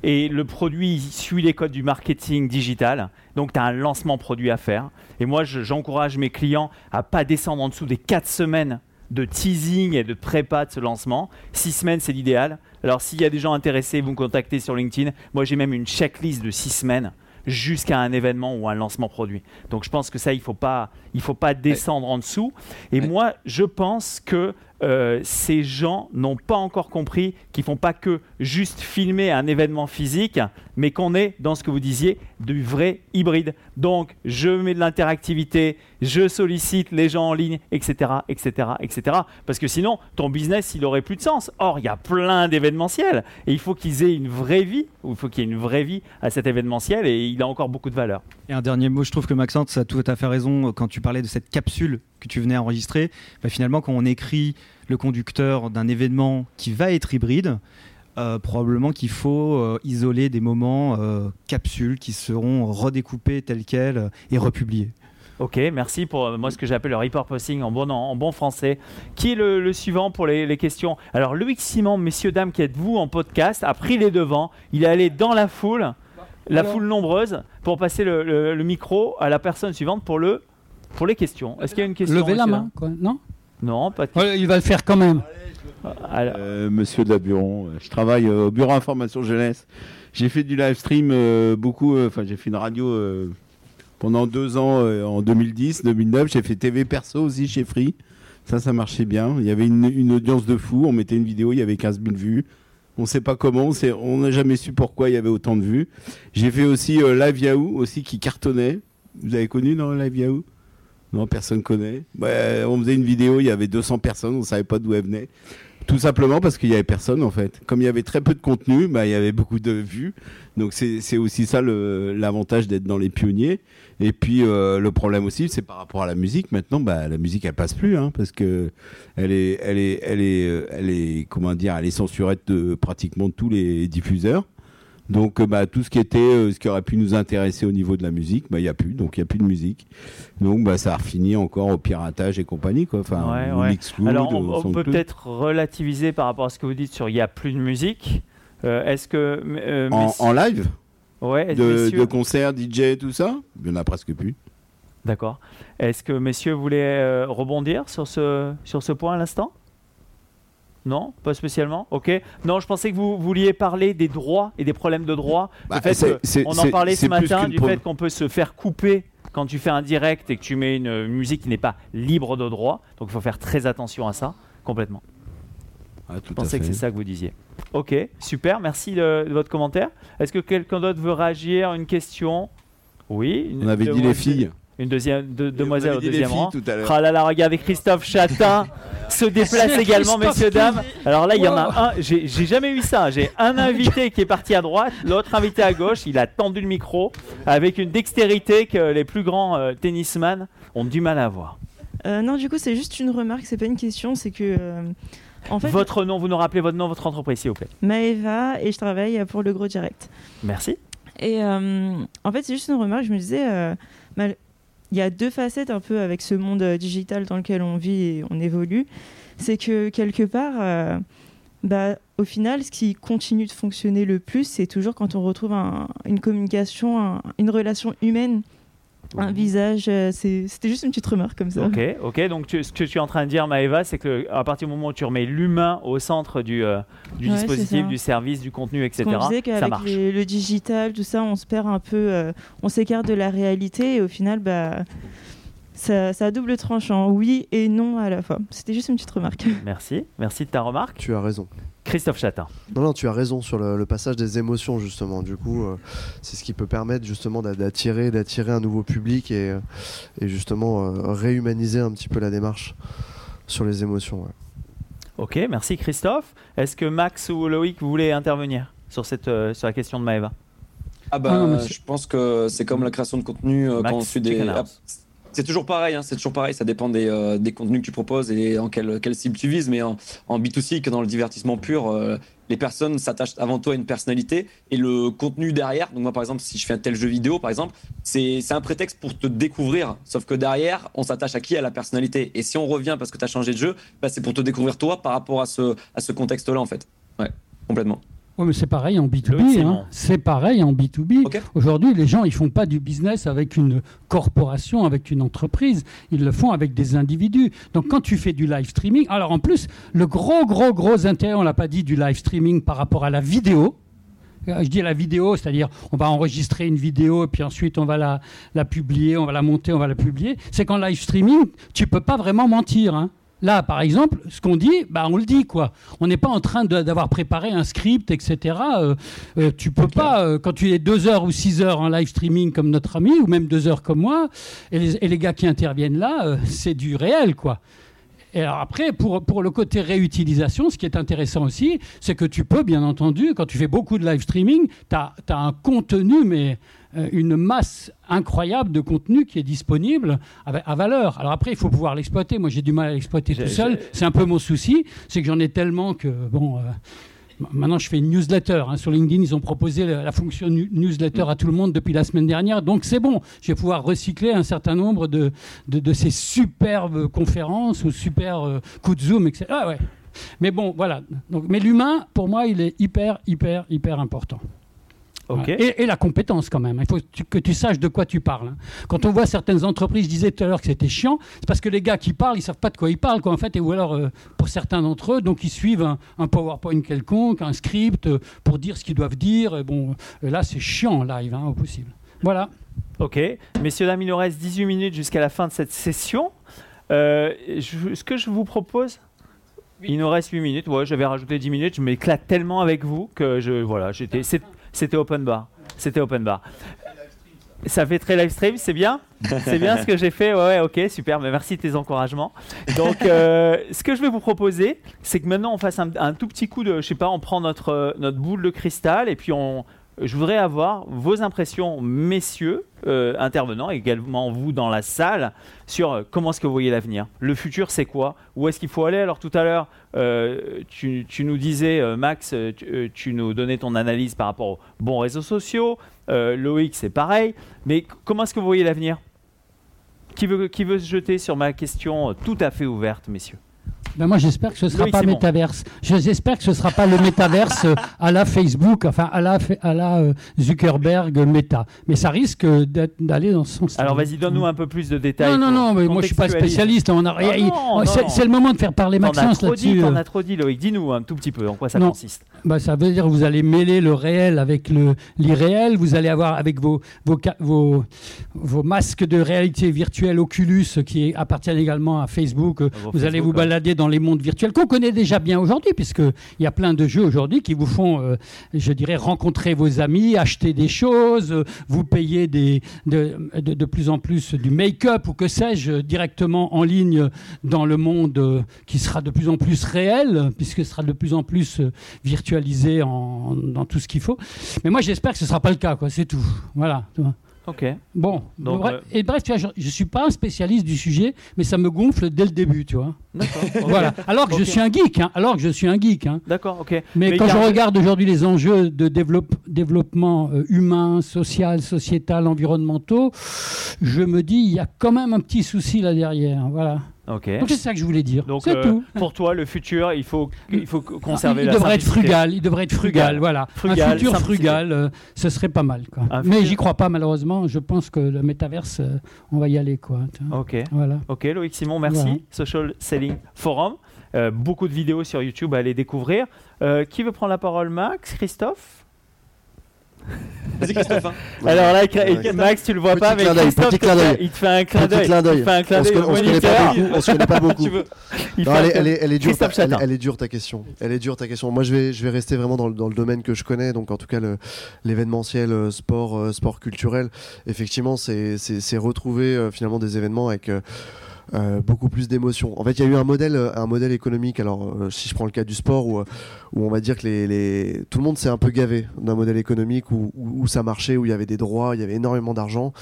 Speaker 1: Et le produit suit les codes du marketing digital. Donc, tu as un lancement produit à faire. Et moi, je- j'encourage mes clients à pas descendre en dessous des 4 semaines de teasing et de prépa de ce lancement. 6 semaines, c'est l'idéal. Alors, s'il y a des gens intéressés, vous me contactez sur LinkedIn. Moi, j'ai même une checklist de 6 semaines jusqu'à un événement ou un lancement produit. Donc, je pense que ça, il ne faut, pas- il faut pas descendre en dessous. Et
Speaker 2: Ouais.
Speaker 1: moi, je pense que euh, ces gens n'ont pas encore compris qu'ils font pas que juste filmer un événement physique, mais qu'on est dans ce que vous disiez du vrai hybride. Donc, je mets de l'interactivité, je sollicite les gens en ligne, etc., etc., etc. Parce que sinon, ton business, il aurait plus de sens. Or, il y a plein d'événementiels et il faut qu'ils aient une vraie vie, ou il faut qu'il y ait une vraie vie à cet événementiel et il a encore beaucoup de valeur.
Speaker 7: Et un dernier mot, je trouve que Maxence a tout à fait raison quand tu parlais de cette capsule que tu venais enregistrer. Bah, finalement, quand on écrit le conducteur d'un événement qui va être hybride, euh, probablement qu'il faut euh, isoler des moments euh, capsules qui seront redécoupés tels quels et republiés.
Speaker 1: Ok, merci pour moi ce que j'appelle le repurposing en bon, en, bon français. Qui est le, le suivant pour les, les questions? Alors Loïc Simon, messieurs, dames, qui êtes-vous en podcast, a pris les devants. Il est allé dans la foule, la
Speaker 3: Alors-
Speaker 1: foule nombreuse, pour passer le, le- le micro à la personne suivante pour, le, pour les questions. Est-ce qu'il y a une question
Speaker 3: Levez la main, quoi. Non?
Speaker 1: Non, pas de
Speaker 3: Ouais, Il va le faire quand même.
Speaker 1: Alors,
Speaker 8: Euh, monsieur de la Buron, euh, je travaille euh, au bureau information jeunesse. J'ai fait du live stream euh, beaucoup, euh, enfin j'ai fait une radio euh, pendant deux ans euh, en 2010, 2009. J'ai fait TV perso aussi chez Free. Ça, ça marchait bien. Il y avait une, une audience de fou. On mettait une vidéo, il y avait 15 000 vues. On sait pas comment, on n'a jamais su pourquoi il y avait autant de vues. J'ai fait aussi euh, Live Yahoo aussi qui cartonnait. Vous avez connu dans Live Yahoo? Non, personne connaît. On faisait une vidéo, il y avait 200 personnes, on savait pas d'où elles venaient. Tout simplement parce qu'il y avait personne en fait. Comme il y avait très peu de contenu, bah, il y avait beaucoup de vues. Donc c'est aussi ça l'avantage d'être dans les pionniers. Et puis euh, le problème aussi, c'est par rapport à la musique. Maintenant, bah, la musique elle passe plus, hein, parce que elle est, elle est, elle est, euh, elle est, comment dire, elle est censurée de pratiquement tous les diffuseurs. Donc euh, bah, tout ce qui était, euh, ce qui aurait pu nous intéresser au niveau de la musique, bah il y a plus. Donc il y a plus de musique. Donc bah ça a fini encore au piratage et compagnie quoi. Enfin,
Speaker 1: Ouais, ouais. Alors, on, on peut peut-être relativiser par rapport à ce que vous dites sur il n'y a plus de musique. Euh, Est-ce que. euh,
Speaker 8: en, en live
Speaker 1: ouais,
Speaker 8: de,
Speaker 1: messieurs-
Speaker 8: de concerts, DJ, tout ça, il y en a presque plus.
Speaker 1: D'accord. Est-ce que messieurs voulaient rebondir sur ce, sur ce point à l'instant? Non Pas spécialement Ok. Non, je pensais que vous vouliez parler des droits et des problèmes de droits.
Speaker 8: Bah,
Speaker 1: Le fait que- on en parlait ce matin du fait qu'on peut se faire couper quand tu fais un direct et que tu mets une musique qui n'est pas libre de droit. Donc il faut faire très attention à ça, complètement.
Speaker 8: Ah, tout
Speaker 1: Je pensais que c'est ça que vous disiez. Ok, super, merci de, de votre commentaire. Est-ce que quelqu'un d'autre veut réagir? Une question? Oui. une-
Speaker 8: On avait dit les filles.
Speaker 1: Une deuxième de- demoiselle au deuxième rang.
Speaker 8: tout à l'heure.
Speaker 1: Ah là là, regardez Christophe Chatin se déplace également,
Speaker 3: Christophe
Speaker 1: messieurs, dames. Alors là, il y en a un, j'ai jamais eu ça. J'ai un invité qui est parti à droite, l'autre invité à gauche. Il a tendu le micro avec une dextérité que les plus grands euh, tennisman ont du mal à avoir.
Speaker 6: Euh, non, du coup, c'est juste une remarque, c'est pas une question, c'est que. euh, en fait,
Speaker 1: Votre nom, vous nous rappelez votre nom, votre entreprise, s'il vous plaît.
Speaker 6: Maëva et je travaille pour le Gros Direct.
Speaker 1: Merci.
Speaker 6: Et euh, en fait, c'est juste une remarque. Je me disais, euh, il y a deux facettes un peu avec ce monde euh, digital dans lequel on vit et on évolue. C'est que quelque part, euh, bah, au final, ce qui continue de fonctionner le plus, c'est toujours quand on retrouve un- une communication, un- une relation humaine, un visage. euh, C'était juste une petite remarque comme ça.
Speaker 1: Ok, ok. Donc tu- ce que tu es en train de dire, Maëva, c'est que à partir du moment où tu remets l'humain au centre du, euh, du
Speaker 6: Ouais,
Speaker 1: dispositif, du service, du contenu, etc.,
Speaker 6: disait
Speaker 1: ça
Speaker 6: qu'avec
Speaker 1: marche.
Speaker 6: les- le digital, tout ça, on se perd un peu, euh, on s'écarte de la réalité et au final, bah, ça, ça a double tranchant, oui et non à la fois. C'était juste une petite remarque.
Speaker 1: Merci, merci de ta remarque.
Speaker 4: Tu as raison.
Speaker 1: Christophe Chatin.
Speaker 4: Non, non, tu as raison sur le, le passage des émotions, justement. Du coup, euh, c'est ce qui peut permettre, justement, d'a- d'attirer, d'attirer un nouveau public et, euh, et justement, euh, réhumaniser un petit peu la démarche. sur les émotions. ouais.
Speaker 1: Ok, merci Christophe. Est-ce que Max ou Loïc vous voulez intervenir sur, cette, euh, sur la question de Maëva?
Speaker 2: Ah bah,
Speaker 3: Ah non,
Speaker 2: je pense que c'est comme la création de contenu euh, quand on suit des. C'est toujours pareil, hein, c'est toujours pareil, ça dépend des, euh, des contenus que tu proposes et en quelle, quelle cible tu vises, mais en, en B2C que dans le divertissement pur, euh, les personnes s'attachent avant tout à une personnalité et le contenu derrière, donc moi par exemple si je fais un tel jeu vidéo par exemple, c'est c'est un prétexte pour te découvrir, sauf que derrière on s'attache à qui? À la personnalité. Et si on revient parce que tu as changé de jeu, bah, c'est pour te découvrir toi par rapport à ce, à ce contexte-là en fait. Ouais, complètement.
Speaker 3: Ouais, mais c'est pareil en
Speaker 1: Loïc
Speaker 3: B2B.
Speaker 1: Simon.
Speaker 3: hein. C'est pareil en B2B.
Speaker 2: Ok.
Speaker 3: Aujourd'hui, les gens, ils font pas du business avec une corporation, avec une entreprise. Ils le font avec des individus. Donc, quand tu fais du live streaming, alors en plus, le gros, gros, gros intérêt, on l'a pas dit, du live streaming par rapport à la vidéo. Euh, Je dis la vidéo, c'est-à-dire on va enregistrer une vidéo et puis ensuite on va la, la publier, on va la monter, on va la publier. C'est qu'en live streaming, tu peux pas vraiment mentir. hein. Là, par exemple, ce qu'on dit, bah, on le dit, quoi. On n'est pas en train d'avoir préparé un script, etc. Euh, euh, tu peux pas, euh, quand tu es deux heures ou six heures en live streaming comme notre ami, ou même deux heures comme moi, et les, et les gars qui interviennent là, euh, c'est du réel, quoi. Et alors après, pour, pour le côté réutilisation, ce qui est intéressant aussi, c'est que tu peux, bien entendu, quand tu fais beaucoup de live streaming, tu as, un contenu, mais une masse incroyable de contenu qui est disponible à, valeur. Alors après, il faut pouvoir l'exploiter. Moi, j'ai du mal à l'exploiter tout seul. C'est un peu mon souci. C'est que j'en ai tellement que, bon... euh, Maintenant, je fais une newsletter. hein. Sur LinkedIn, ils ont proposé la, la fonction newsletter à tout le monde depuis la semaine dernière. Donc, c'est bon. Je vais pouvoir recycler un certain nombre de, de, de ces superbes conférences ou super euh, coups de Zoom, etc. Ah ouais. Mais bon, voilà. Donc, mais l'humain, pour moi, il est hyper, hyper, hyper important. Et, et la compétence quand même. Il faut que tu, que tu saches de quoi tu parles. hein. Quand on voit certaines entreprises, je disais tout à l'heure que c'était chiant, c'est parce que les gars qui parlent, ils savent pas de quoi ils parlent, quoi, en fait, et ou alors euh, pour certains d'entre eux, donc ils suivent un, un PowerPoint quelconque, un script euh, pour dire ce qu'ils doivent dire. Et bon, euh, là, c'est chiant en live, hein, au possible. Voilà.
Speaker 1: Ok. Messieurs, dames, il nous reste 18 minutes jusqu'à la fin de cette session. Euh, je- ce que je vous propose, il nous reste 8 minutes. Ouais, j'avais rajouté 10 minutes. Je m'éclate tellement avec vous que je, voilà, j'étais, c'était open bar. C'était open bar. Ça fait très live stream, c'est bien? C'est bien ce que j'ai fait? Ouais, ok, super, mais merci de tes encouragements. Donc, euh, ce que je vais vous proposer, c'est que maintenant on fasse un, un tout petit coup de, je sais pas, on prend notre, euh, notre boule de cristal et puis on, je voudrais avoir vos impressions, messieurs, euh, intervenants, également vous dans la salle, sur euh, comment est-ce que vous voyez l'avenir. Le futur, c'est quoi? Où est-ce qu'il faut aller? Alors tout à l'heure, euh, tu, nous disais, Max, tu, nous donnais ton analyse par rapport aux bons réseaux sociaux. Loïc, c'est pareil. Mais comment est-ce que vous voyez l'avenir? Qui veut, se jeter sur ma question tout à fait ouverte, messieurs?
Speaker 3: Ben moi, j'espère que ce ne sera pas
Speaker 1: Simon.
Speaker 3: métaverse. J'espère que ce ne sera pas le métaverse euh, à la Facebook, enfin à la, à la euh, Zuckerberg Meta. Mais ça risque d'aller dans ce sens.
Speaker 1: Alors vas-y, donne-nous un peu plus de détails.
Speaker 3: Non, non, non, mais moi je suis pas spécialiste. On a-
Speaker 1: Ah non,
Speaker 3: c'est le moment de faire parler Maxence là-dessus.
Speaker 1: t'en
Speaker 3: euh.
Speaker 1: as trop dit, Loïc. Dis-nous un tout petit peu en quoi ça
Speaker 3: Non.
Speaker 1: consiste.
Speaker 3: Bah, ça veut dire que vous allez mêler le réel avec l'irréel. Vous allez avoir avec vos, vos, vos, vos masques de réalité virtuelle Oculus qui appartiennent également à Facebook. vous allez vous
Speaker 1: ouais.
Speaker 3: Dans les mondes virtuels qu'on connaît déjà bien aujourd'hui, puisqu'il y a plein de jeux aujourd'hui qui vous font, euh, je dirais, rencontrer vos amis, acheter des choses, euh, vous payer des, de, de, plus en plus du make-up ou que sais-je directement en ligne dans le monde euh, qui sera de plus en plus réel, puisque ce sera de plus en plus euh, virtualisé en, dans tout ce qu'il faut. Mais moi, j'espère que ce ne sera pas le cas, quoi. C'est tout. Voilà.
Speaker 1: Ok.
Speaker 3: Bon.
Speaker 1: Donc,
Speaker 3: bref,
Speaker 1: euh,
Speaker 3: Et bref, tu vois, je ne suis pas un spécialiste du sujet, mais ça me gonfle dès le début, tu vois.
Speaker 1: D'accord.
Speaker 3: Voilà. Alors que je suis un geek, hein. Alors que je suis un geek, hein.
Speaker 1: D'accord, ok.
Speaker 3: Mais,
Speaker 1: Mais
Speaker 3: quand je regarde aujourd'hui les enjeux de développe- développement euh, humain, social, sociétal, environnementaux, je me dis, il y a quand même un petit souci là derrière. Voilà. Donc c'est ça que je voulais dire.
Speaker 1: Donc, euh,
Speaker 3: tout.
Speaker 1: pour toi, le futur, il faut, il faut conserver
Speaker 3: il
Speaker 1: la
Speaker 3: devrait être frugal, il devrait être frugal,
Speaker 1: Frugal.
Speaker 3: voilà.
Speaker 1: Frugal,
Speaker 3: un futur
Speaker 1: simplicité.
Speaker 3: frugal, euh, ce serait pas mal. Quoi. Mais
Speaker 1: futur-
Speaker 3: j'y crois pas malheureusement. Je pense que le métaverse, euh, on va y aller, quoi.
Speaker 1: Ok.
Speaker 3: Voilà.
Speaker 1: Ok, Loïc Simon, merci.
Speaker 3: Voilà.
Speaker 1: Social Selling Forum. Beaucoup de vidéos sur YouTube à aller découvrir. Qui veut prendre la parole? Max? Christophe?
Speaker 2: Vas-y, Christophe. hein.
Speaker 1: Alors là,
Speaker 4: Ouais.
Speaker 1: Max, tu le vois
Speaker 4: Petit
Speaker 1: pas, mais Christophe, il te fait un clin d'œil.
Speaker 4: On se on se connaît pas beaucoup. On se connaît pas beaucoup. Non, elle,
Speaker 1: un
Speaker 4: est,
Speaker 1: clin-
Speaker 4: elle, est, elle est dure, ta, elle, elle est dure ta question. Elle est dure ta question. Moi, je vais, je vais rester vraiment dans, le- dans le domaine que je connais, donc en tout cas l'événementiel, euh, sport, euh, sport culturel. Effectivement, c'est retrouver euh, finalement des événements avec euh, euh, beaucoup plus d'émotion. En fait, il y a eu un modèle, euh, un modèle économique. Alors, euh, si je prends le cas du sport, où, où on va dire que tout le monde s'est un peu gavé d'un modèle économique où, ça marchait, où il y avait des droits, il y avait énormément d'argent,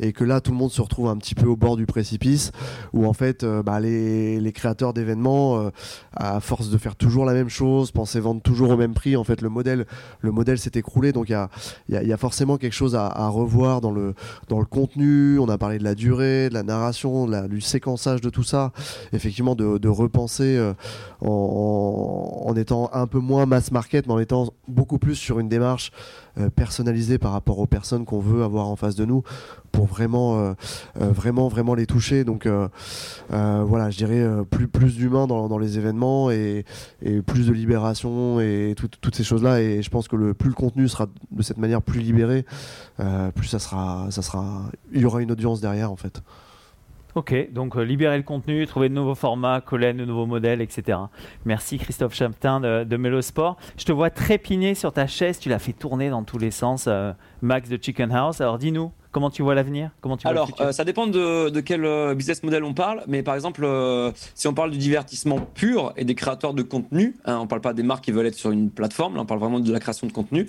Speaker 4: et que là, tout le monde se retrouve un petit peu au bord du précipice, où en fait, bah, les, créateurs d'événements, à force de faire toujours la même chose, pensaient vendre toujours au même prix, en fait, le modèle, le modèle s'est écroulé. Donc, il y a, forcément quelque chose à, revoir dans le, dans le contenu. On a parlé de la durée, de la narration, de la- du séquençage de tout ça. Effectivement, de, repenser euh, en, étant un peu moins mass market, mais en étant beaucoup plus sur une démarche euh, personnalisée par rapport aux personnes qu'on veut avoir en face de nous pour vraiment, euh, vraiment, vraiment les toucher. Donc, voilà, je dirais plus, plus d'humains dans, les événements et, plus de libération et tout- toutes ces choses-là. Et je pense que le, plus le contenu sera de cette manière plus libéré, plus ça sera, ça sera, il y aura une audience derrière en fait.
Speaker 1: Ok, donc euh, libérer le contenu, trouver de nouveaux formats, coller de nouveaux modèles, etc. Merci Christophe Champtin de, de Mélosport. Je te vois trépigner sur ta chaise, tu l'as fait tourner dans tous les sens, euh, Max de Chicken House. Alors dis-nous, comment tu vois l'avenir? Comment tu vois le
Speaker 2: Alors, euh, ça dépend de, de quel euh, business model on parle, mais par exemple, euh, si on parle du divertissement pur et des créateurs de contenu, hein, on parle pas des marques qui veulent être sur une plateforme, là, on parle vraiment de la création de contenu.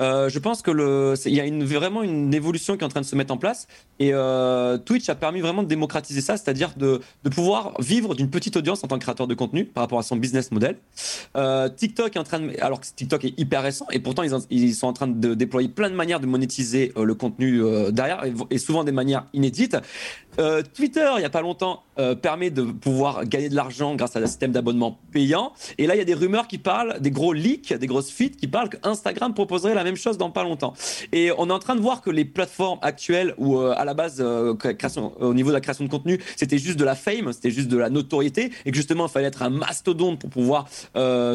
Speaker 2: euh, je pense que le, il y a une, vraiment une évolution qui est en train de se mettre en place, et Twitch a permis vraiment de démocratiser ça, c'est-à-dire de, de pouvoir vivre d'une petite audience en tant que créateur de contenu par rapport à son business model. TikTok est en train de, alors que TikTok est hyper récent, et pourtant ils, en- ils sont en train de déployer plein de manières de monétiser euh, le contenu euh, derrière, et, et souvent des manières inédites. Euh, Twitter, il n'y a pas longtemps, euh, permet de pouvoir gagner de l'argent grâce à un système d'abonnement payant. Et là, il y a des rumeurs qui parlent, des gros leaks, des grosses fuites qui parlent qu'Instagram proposerait la même chose dans pas longtemps. Et on est en train de voir que les plateformes actuelles, où euh, à la base, au niveau de la création de contenu, c'était juste de la fame, c'était juste de la notoriété, et que justement, il fallait être un mastodonte pour pouvoir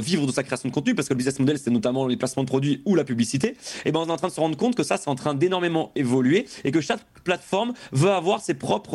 Speaker 2: vivre de sa création de contenu, parce que le business model, c'était notamment les placements de produits ou la publicité. Et ben, on est en train de se rendre compte que ça, c'est en train d'énormément évoluer, et que chaque plateforme veut avoir ses propres,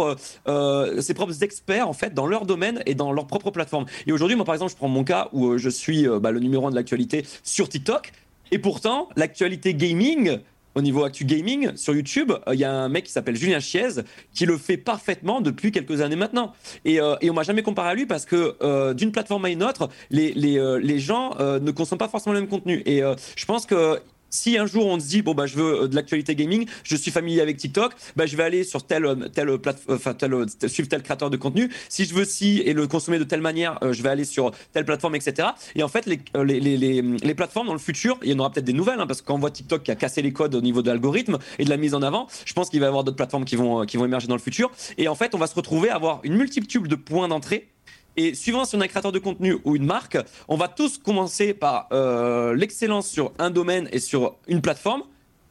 Speaker 2: euh, ses propres experts en fait dans leur domaine et dans leur propre plateforme. Et aujourd'hui, moi par exemple, je prends mon cas où euh, je suis euh, bah, le numéro un de l'actualité sur TikTok, et pourtant l'actualité gaming. Au niveau Actu Gaming, sur YouTube, il y a un mec qui s'appelle Julien Chiez qui le fait parfaitement depuis quelques années maintenant. Et, euh, et on m'a jamais comparé à lui parce que d'une plateforme à une autre, les, les, les gens ne consomment pas forcément le même contenu. Et je pense que si un jour on se dit bon bah je veux euh, de l'actualité gaming, je suis familier avec TikTok, bah je vais aller sur tel euh, tel plateforme, enfin tel, euh, suivre tel créateur de contenu. Si je veux si et le consommer de telle manière, euh, je vais aller sur telle plateforme, etc. Et en fait les, euh, les, les, les, plateformes dans le futur, il y en aura peut-être des nouvelles hein, parce que quand on voit TikTok qui a cassé les codes au niveau de l'algorithme et de la mise en avant, je pense qu'il va y avoir d'autres plateformes qui vont euh, qui vont émerger dans le futur. Et en fait on va se retrouver à avoir une multitude de points d'entrée et suivant si on est un créateur de contenu ou une marque, on va tous commencer par euh, l'excellence sur un domaine et sur une plateforme.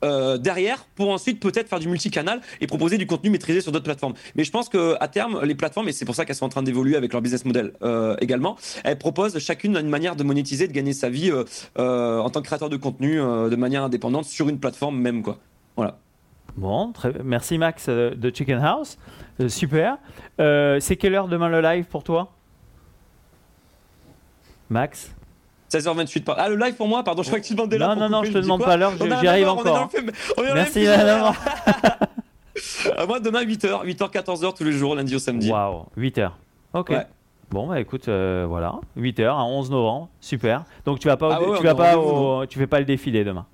Speaker 2: euh, derrière pour ensuite peut-être faire du multicanal et proposer du contenu maîtrisé sur d'autres plateformes. Mais je pense que à terme les plateformes et c'est pour ça qu'elles sont en train d'évoluer avec leur business model euh, également, elles proposent chacune une manière de monétiser, de gagner sa vie en tant que créateur de contenu de manière indépendante sur une plateforme même quoi. Voilà.
Speaker 1: Bon, très- merci Max de Chicken House. Super. C'est quelle heure demain le live pour toi? Max
Speaker 2: 16h28 par... Ah le live pour moi pardon je crois que tu demandais
Speaker 1: Non,
Speaker 2: l'heure.
Speaker 1: non, non,
Speaker 2: couper,
Speaker 1: je te demande pas l'heure, j'y-
Speaker 2: à
Speaker 1: arrive encore. Merci, non, non.
Speaker 2: Euh, moi, demain, 8h, 8h, 14h tous les jours, lundi au samedi.
Speaker 1: Waouh, 8 heures. Ok.
Speaker 2: Ouais.
Speaker 1: Bon, bah écoute, euh, voilà, 8 heures, un 11 novembre, super. Donc tu vas pas, au-
Speaker 2: Ah ouais,
Speaker 1: tu vas pas, au- tu fais pas le défilé demain.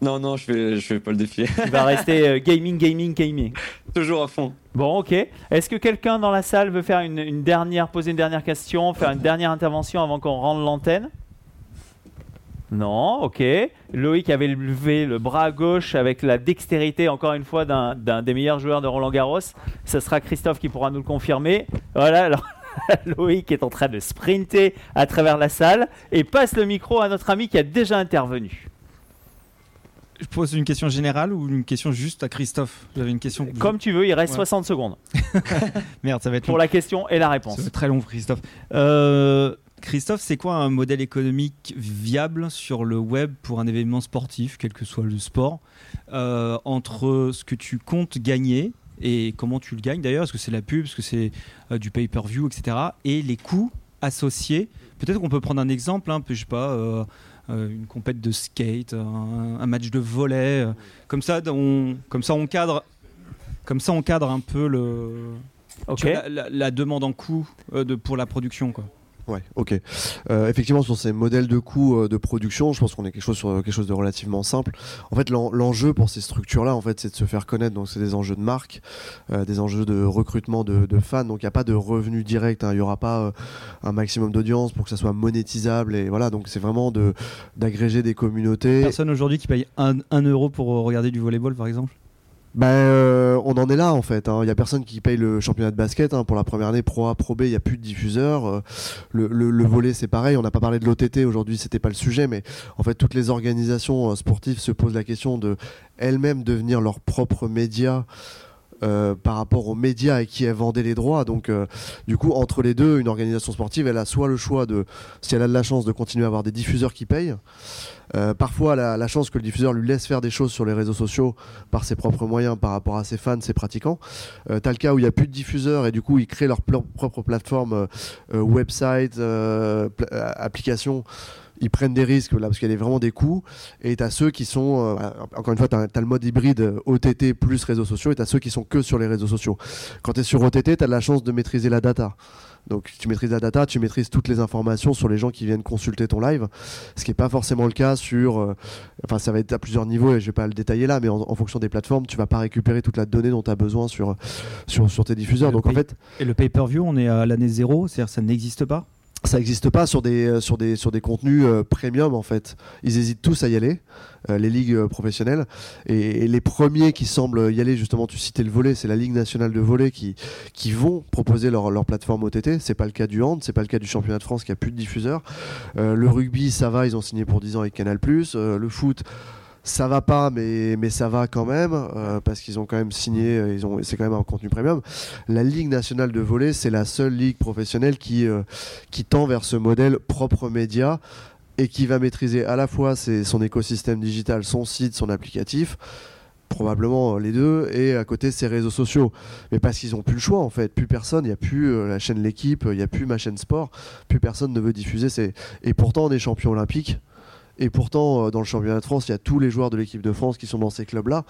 Speaker 2: Non, non, je fais, je fais pas le défi.
Speaker 1: Tu vas rester euh, gaming, gaming, gaming.
Speaker 2: Toujours à fond.
Speaker 1: Bon, ok. Est-ce que quelqu'un dans la salle veut faire une, une dernière, poser une dernière question, faire une dernière intervention avant qu'on rende l'antenne? Non, ok. Loïc avait levé le bras gauche avec la dextérité, encore une fois, d'un d'un des meilleurs joueurs de Roland Garros. Ce sera Christophe qui pourra nous le confirmer. Voilà, alors Loïc est en train de sprinter à travers la salle et passe le micro à notre ami qui a déjà intervenu.
Speaker 7: Je pose une question générale ou une question juste à Christophe? J'avais une question.
Speaker 1: Comme tu veux, il reste
Speaker 7: Ouais.
Speaker 1: 60 secondes
Speaker 7: Merde, ça va être
Speaker 1: pour
Speaker 7: long.
Speaker 1: la question et la réponse.
Speaker 7: être très long, Christophe. Euh, Christophe, c'est quoi un modèle économique viable sur le web pour un événement sportif, quel que soit le sport, euh, entre ce que tu comptes gagner et comment tu le gagnes d'ailleurs, est-ce que c'est la pub, est-ce que c'est euh, du pay-per-view, etc. Et les coûts associés? Peut-être qu'on peut prendre un exemple, hein, je sais pas, une compète de skate, un, un match de volley. euh, comme ça, on, comme ça, on cadre, comme ça, on cadre un peu le,
Speaker 1: Ok.
Speaker 7: Tu vois, la, la- la demande en coût euh, de, pour la production. Quoi.
Speaker 4: Ouais, ok. Euh, effectivement, sur ces modèles de coûts euh, de production, je pense qu'on est quelque chose sur quelque chose de relativement simple. En fait, l'en- l'enjeu pour ces structures-là, en fait, c'est de se faire connaître. Donc, c'est des enjeux de marque, euh, des enjeux de recrutement de, fans. Donc, il n'y a pas de revenus directs. hein. Il n'y aura pas un maximum d'audience pour que ça soit monétisable. Et voilà. Donc, c'est vraiment d'agréger des communautés.
Speaker 7: Personne aujourd'hui qui paye 1 euro pour regarder du volleyball, par exemple?
Speaker 4: Ben, euh, on en est là en fait. hein. Il y a personne qui paye le championnat de basket hein. pour la première année Pro A, Pro B. Il y a plus de diffuseurs. Euh, Le, le, le volet c'est pareil. On n'a pas parlé de l'OTT aujourd'hui, c'était pas le sujet, mais en fait toutes les organisations euh, sportives se posent la question de elles-mêmes devenir leurs propres médias. Euh, par rapport aux médias à qui elles vendaient les droits. Donc, euh, du coup, entre les deux, une organisation sportive, elle a soit le choix de, si elle a de la chance, de continuer à avoir des diffuseurs qui payent. Euh, parfois, elle la chance que le diffuseur lui laisse faire des choses sur les réseaux sociaux par ses propres moyens par rapport à ses fans, ses pratiquants. Euh, T'as le cas où il n'y a plus de diffuseurs et du coup ils créent leur propre plateforme, website, application. Ils prennent des risques là parce qu'il y a vraiment des coûts. Et t'as ceux qui sont, euh, encore une fois, t'as as le mode hybride euh, OTT plus réseaux sociaux et t'as ceux qui sont que sur les réseaux sociaux. Quand tu es sur OTT, t'as de la chance de maîtriser la data. Donc tu maîtrises la data, tu maîtrises toutes les informations sur les gens qui viennent consulter ton live, ce qui n'est pas forcément le cas sur euh, enfin ça va être à plusieurs niveaux et je vais pas le détailler là mais en, en fonction des plateformes tu vas pas récupérer toute la donnée dont tu as besoin sur, sur, sur tes diffuseurs
Speaker 7: Et
Speaker 4: donc en fait
Speaker 7: Et le pay-per-view, on est à l'année zéro, c'est-à-dire ça n'existe pas?
Speaker 4: Ça n'existe pas sur des, euh, sur des, sur des contenus euh, premium en fait. Ils hésitent tous à y aller euh, les ligues euh, professionnelles. Et, et les premiers qui semblent y aller justement tu citais le volet c'est la Ligue nationale de volley qui, qui vont proposer leur, leur plateforme OTT c'est pas le cas du hand c'est pas le cas du championnat de France qui a plus de diffuseurs. Euh, le rugby ça va ils ont signé pour 10 ans avec Canal+, le foot ça va pas, mais, mais ça va quand même, euh, parce qu'ils ont quand même signé, euh, ils ont, c'est quand même un contenu premium. La Ligue nationale de volley, c'est la seule ligue professionnelle qui, euh, qui tend vers ce modèle propre média et qui va maîtriser à la fois son écosystème digital, son site, son applicatif, probablement les deux, et à côté ses réseaux sociaux. Mais parce qu'ils n'ont plus le choix en fait, plus personne, il n'y a plus la chaîne L'équipe, il n'y a plus ma chaîne sport, plus personne ne veut diffuser. Ces... Et pourtant on est champion olympique. Et pourtant, euh, dans le championnat de France, il y a tous les joueurs de l'équipe de France qui sont dans ces clubs-là.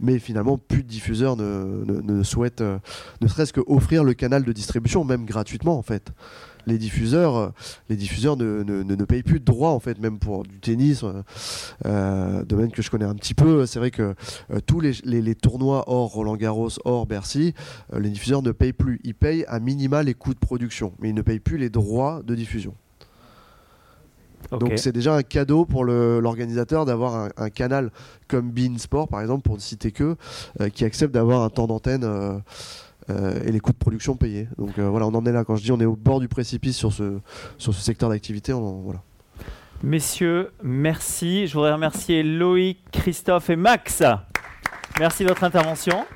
Speaker 4: Mais finalement, plus de diffuseurs ne, souhaitent, euh, ne serait-ce qu'offrir le canal de distribution, même gratuitement en fait. Les diffuseurs, euh, les diffuseurs ne, ne, payent plus de droits en fait, même pour du tennis, domaine que je connais un petit peu. C'est vrai que tous les, tournois hors Roland Garros, hors Bercy, les diffuseurs ne payent plus. Ils payent à minima les coûts de production, mais ils ne payent plus les droits de diffusion. Donc c'est déjà un cadeau pour l'organisateur d'avoir un, un canal comme Bein Sport par exemple, pour ne citer que, euh, qui accepte d'avoir un temps d'antenne euh, euh, et les coûts de production payés. Donc voilà, on en est là. Quand je dis on est au bord du précipice sur ce, sur ce secteur d'activité, voilà.
Speaker 1: Messieurs, merci. Je voudrais remercier Loïc, Christophe et Max. Merci de votre intervention.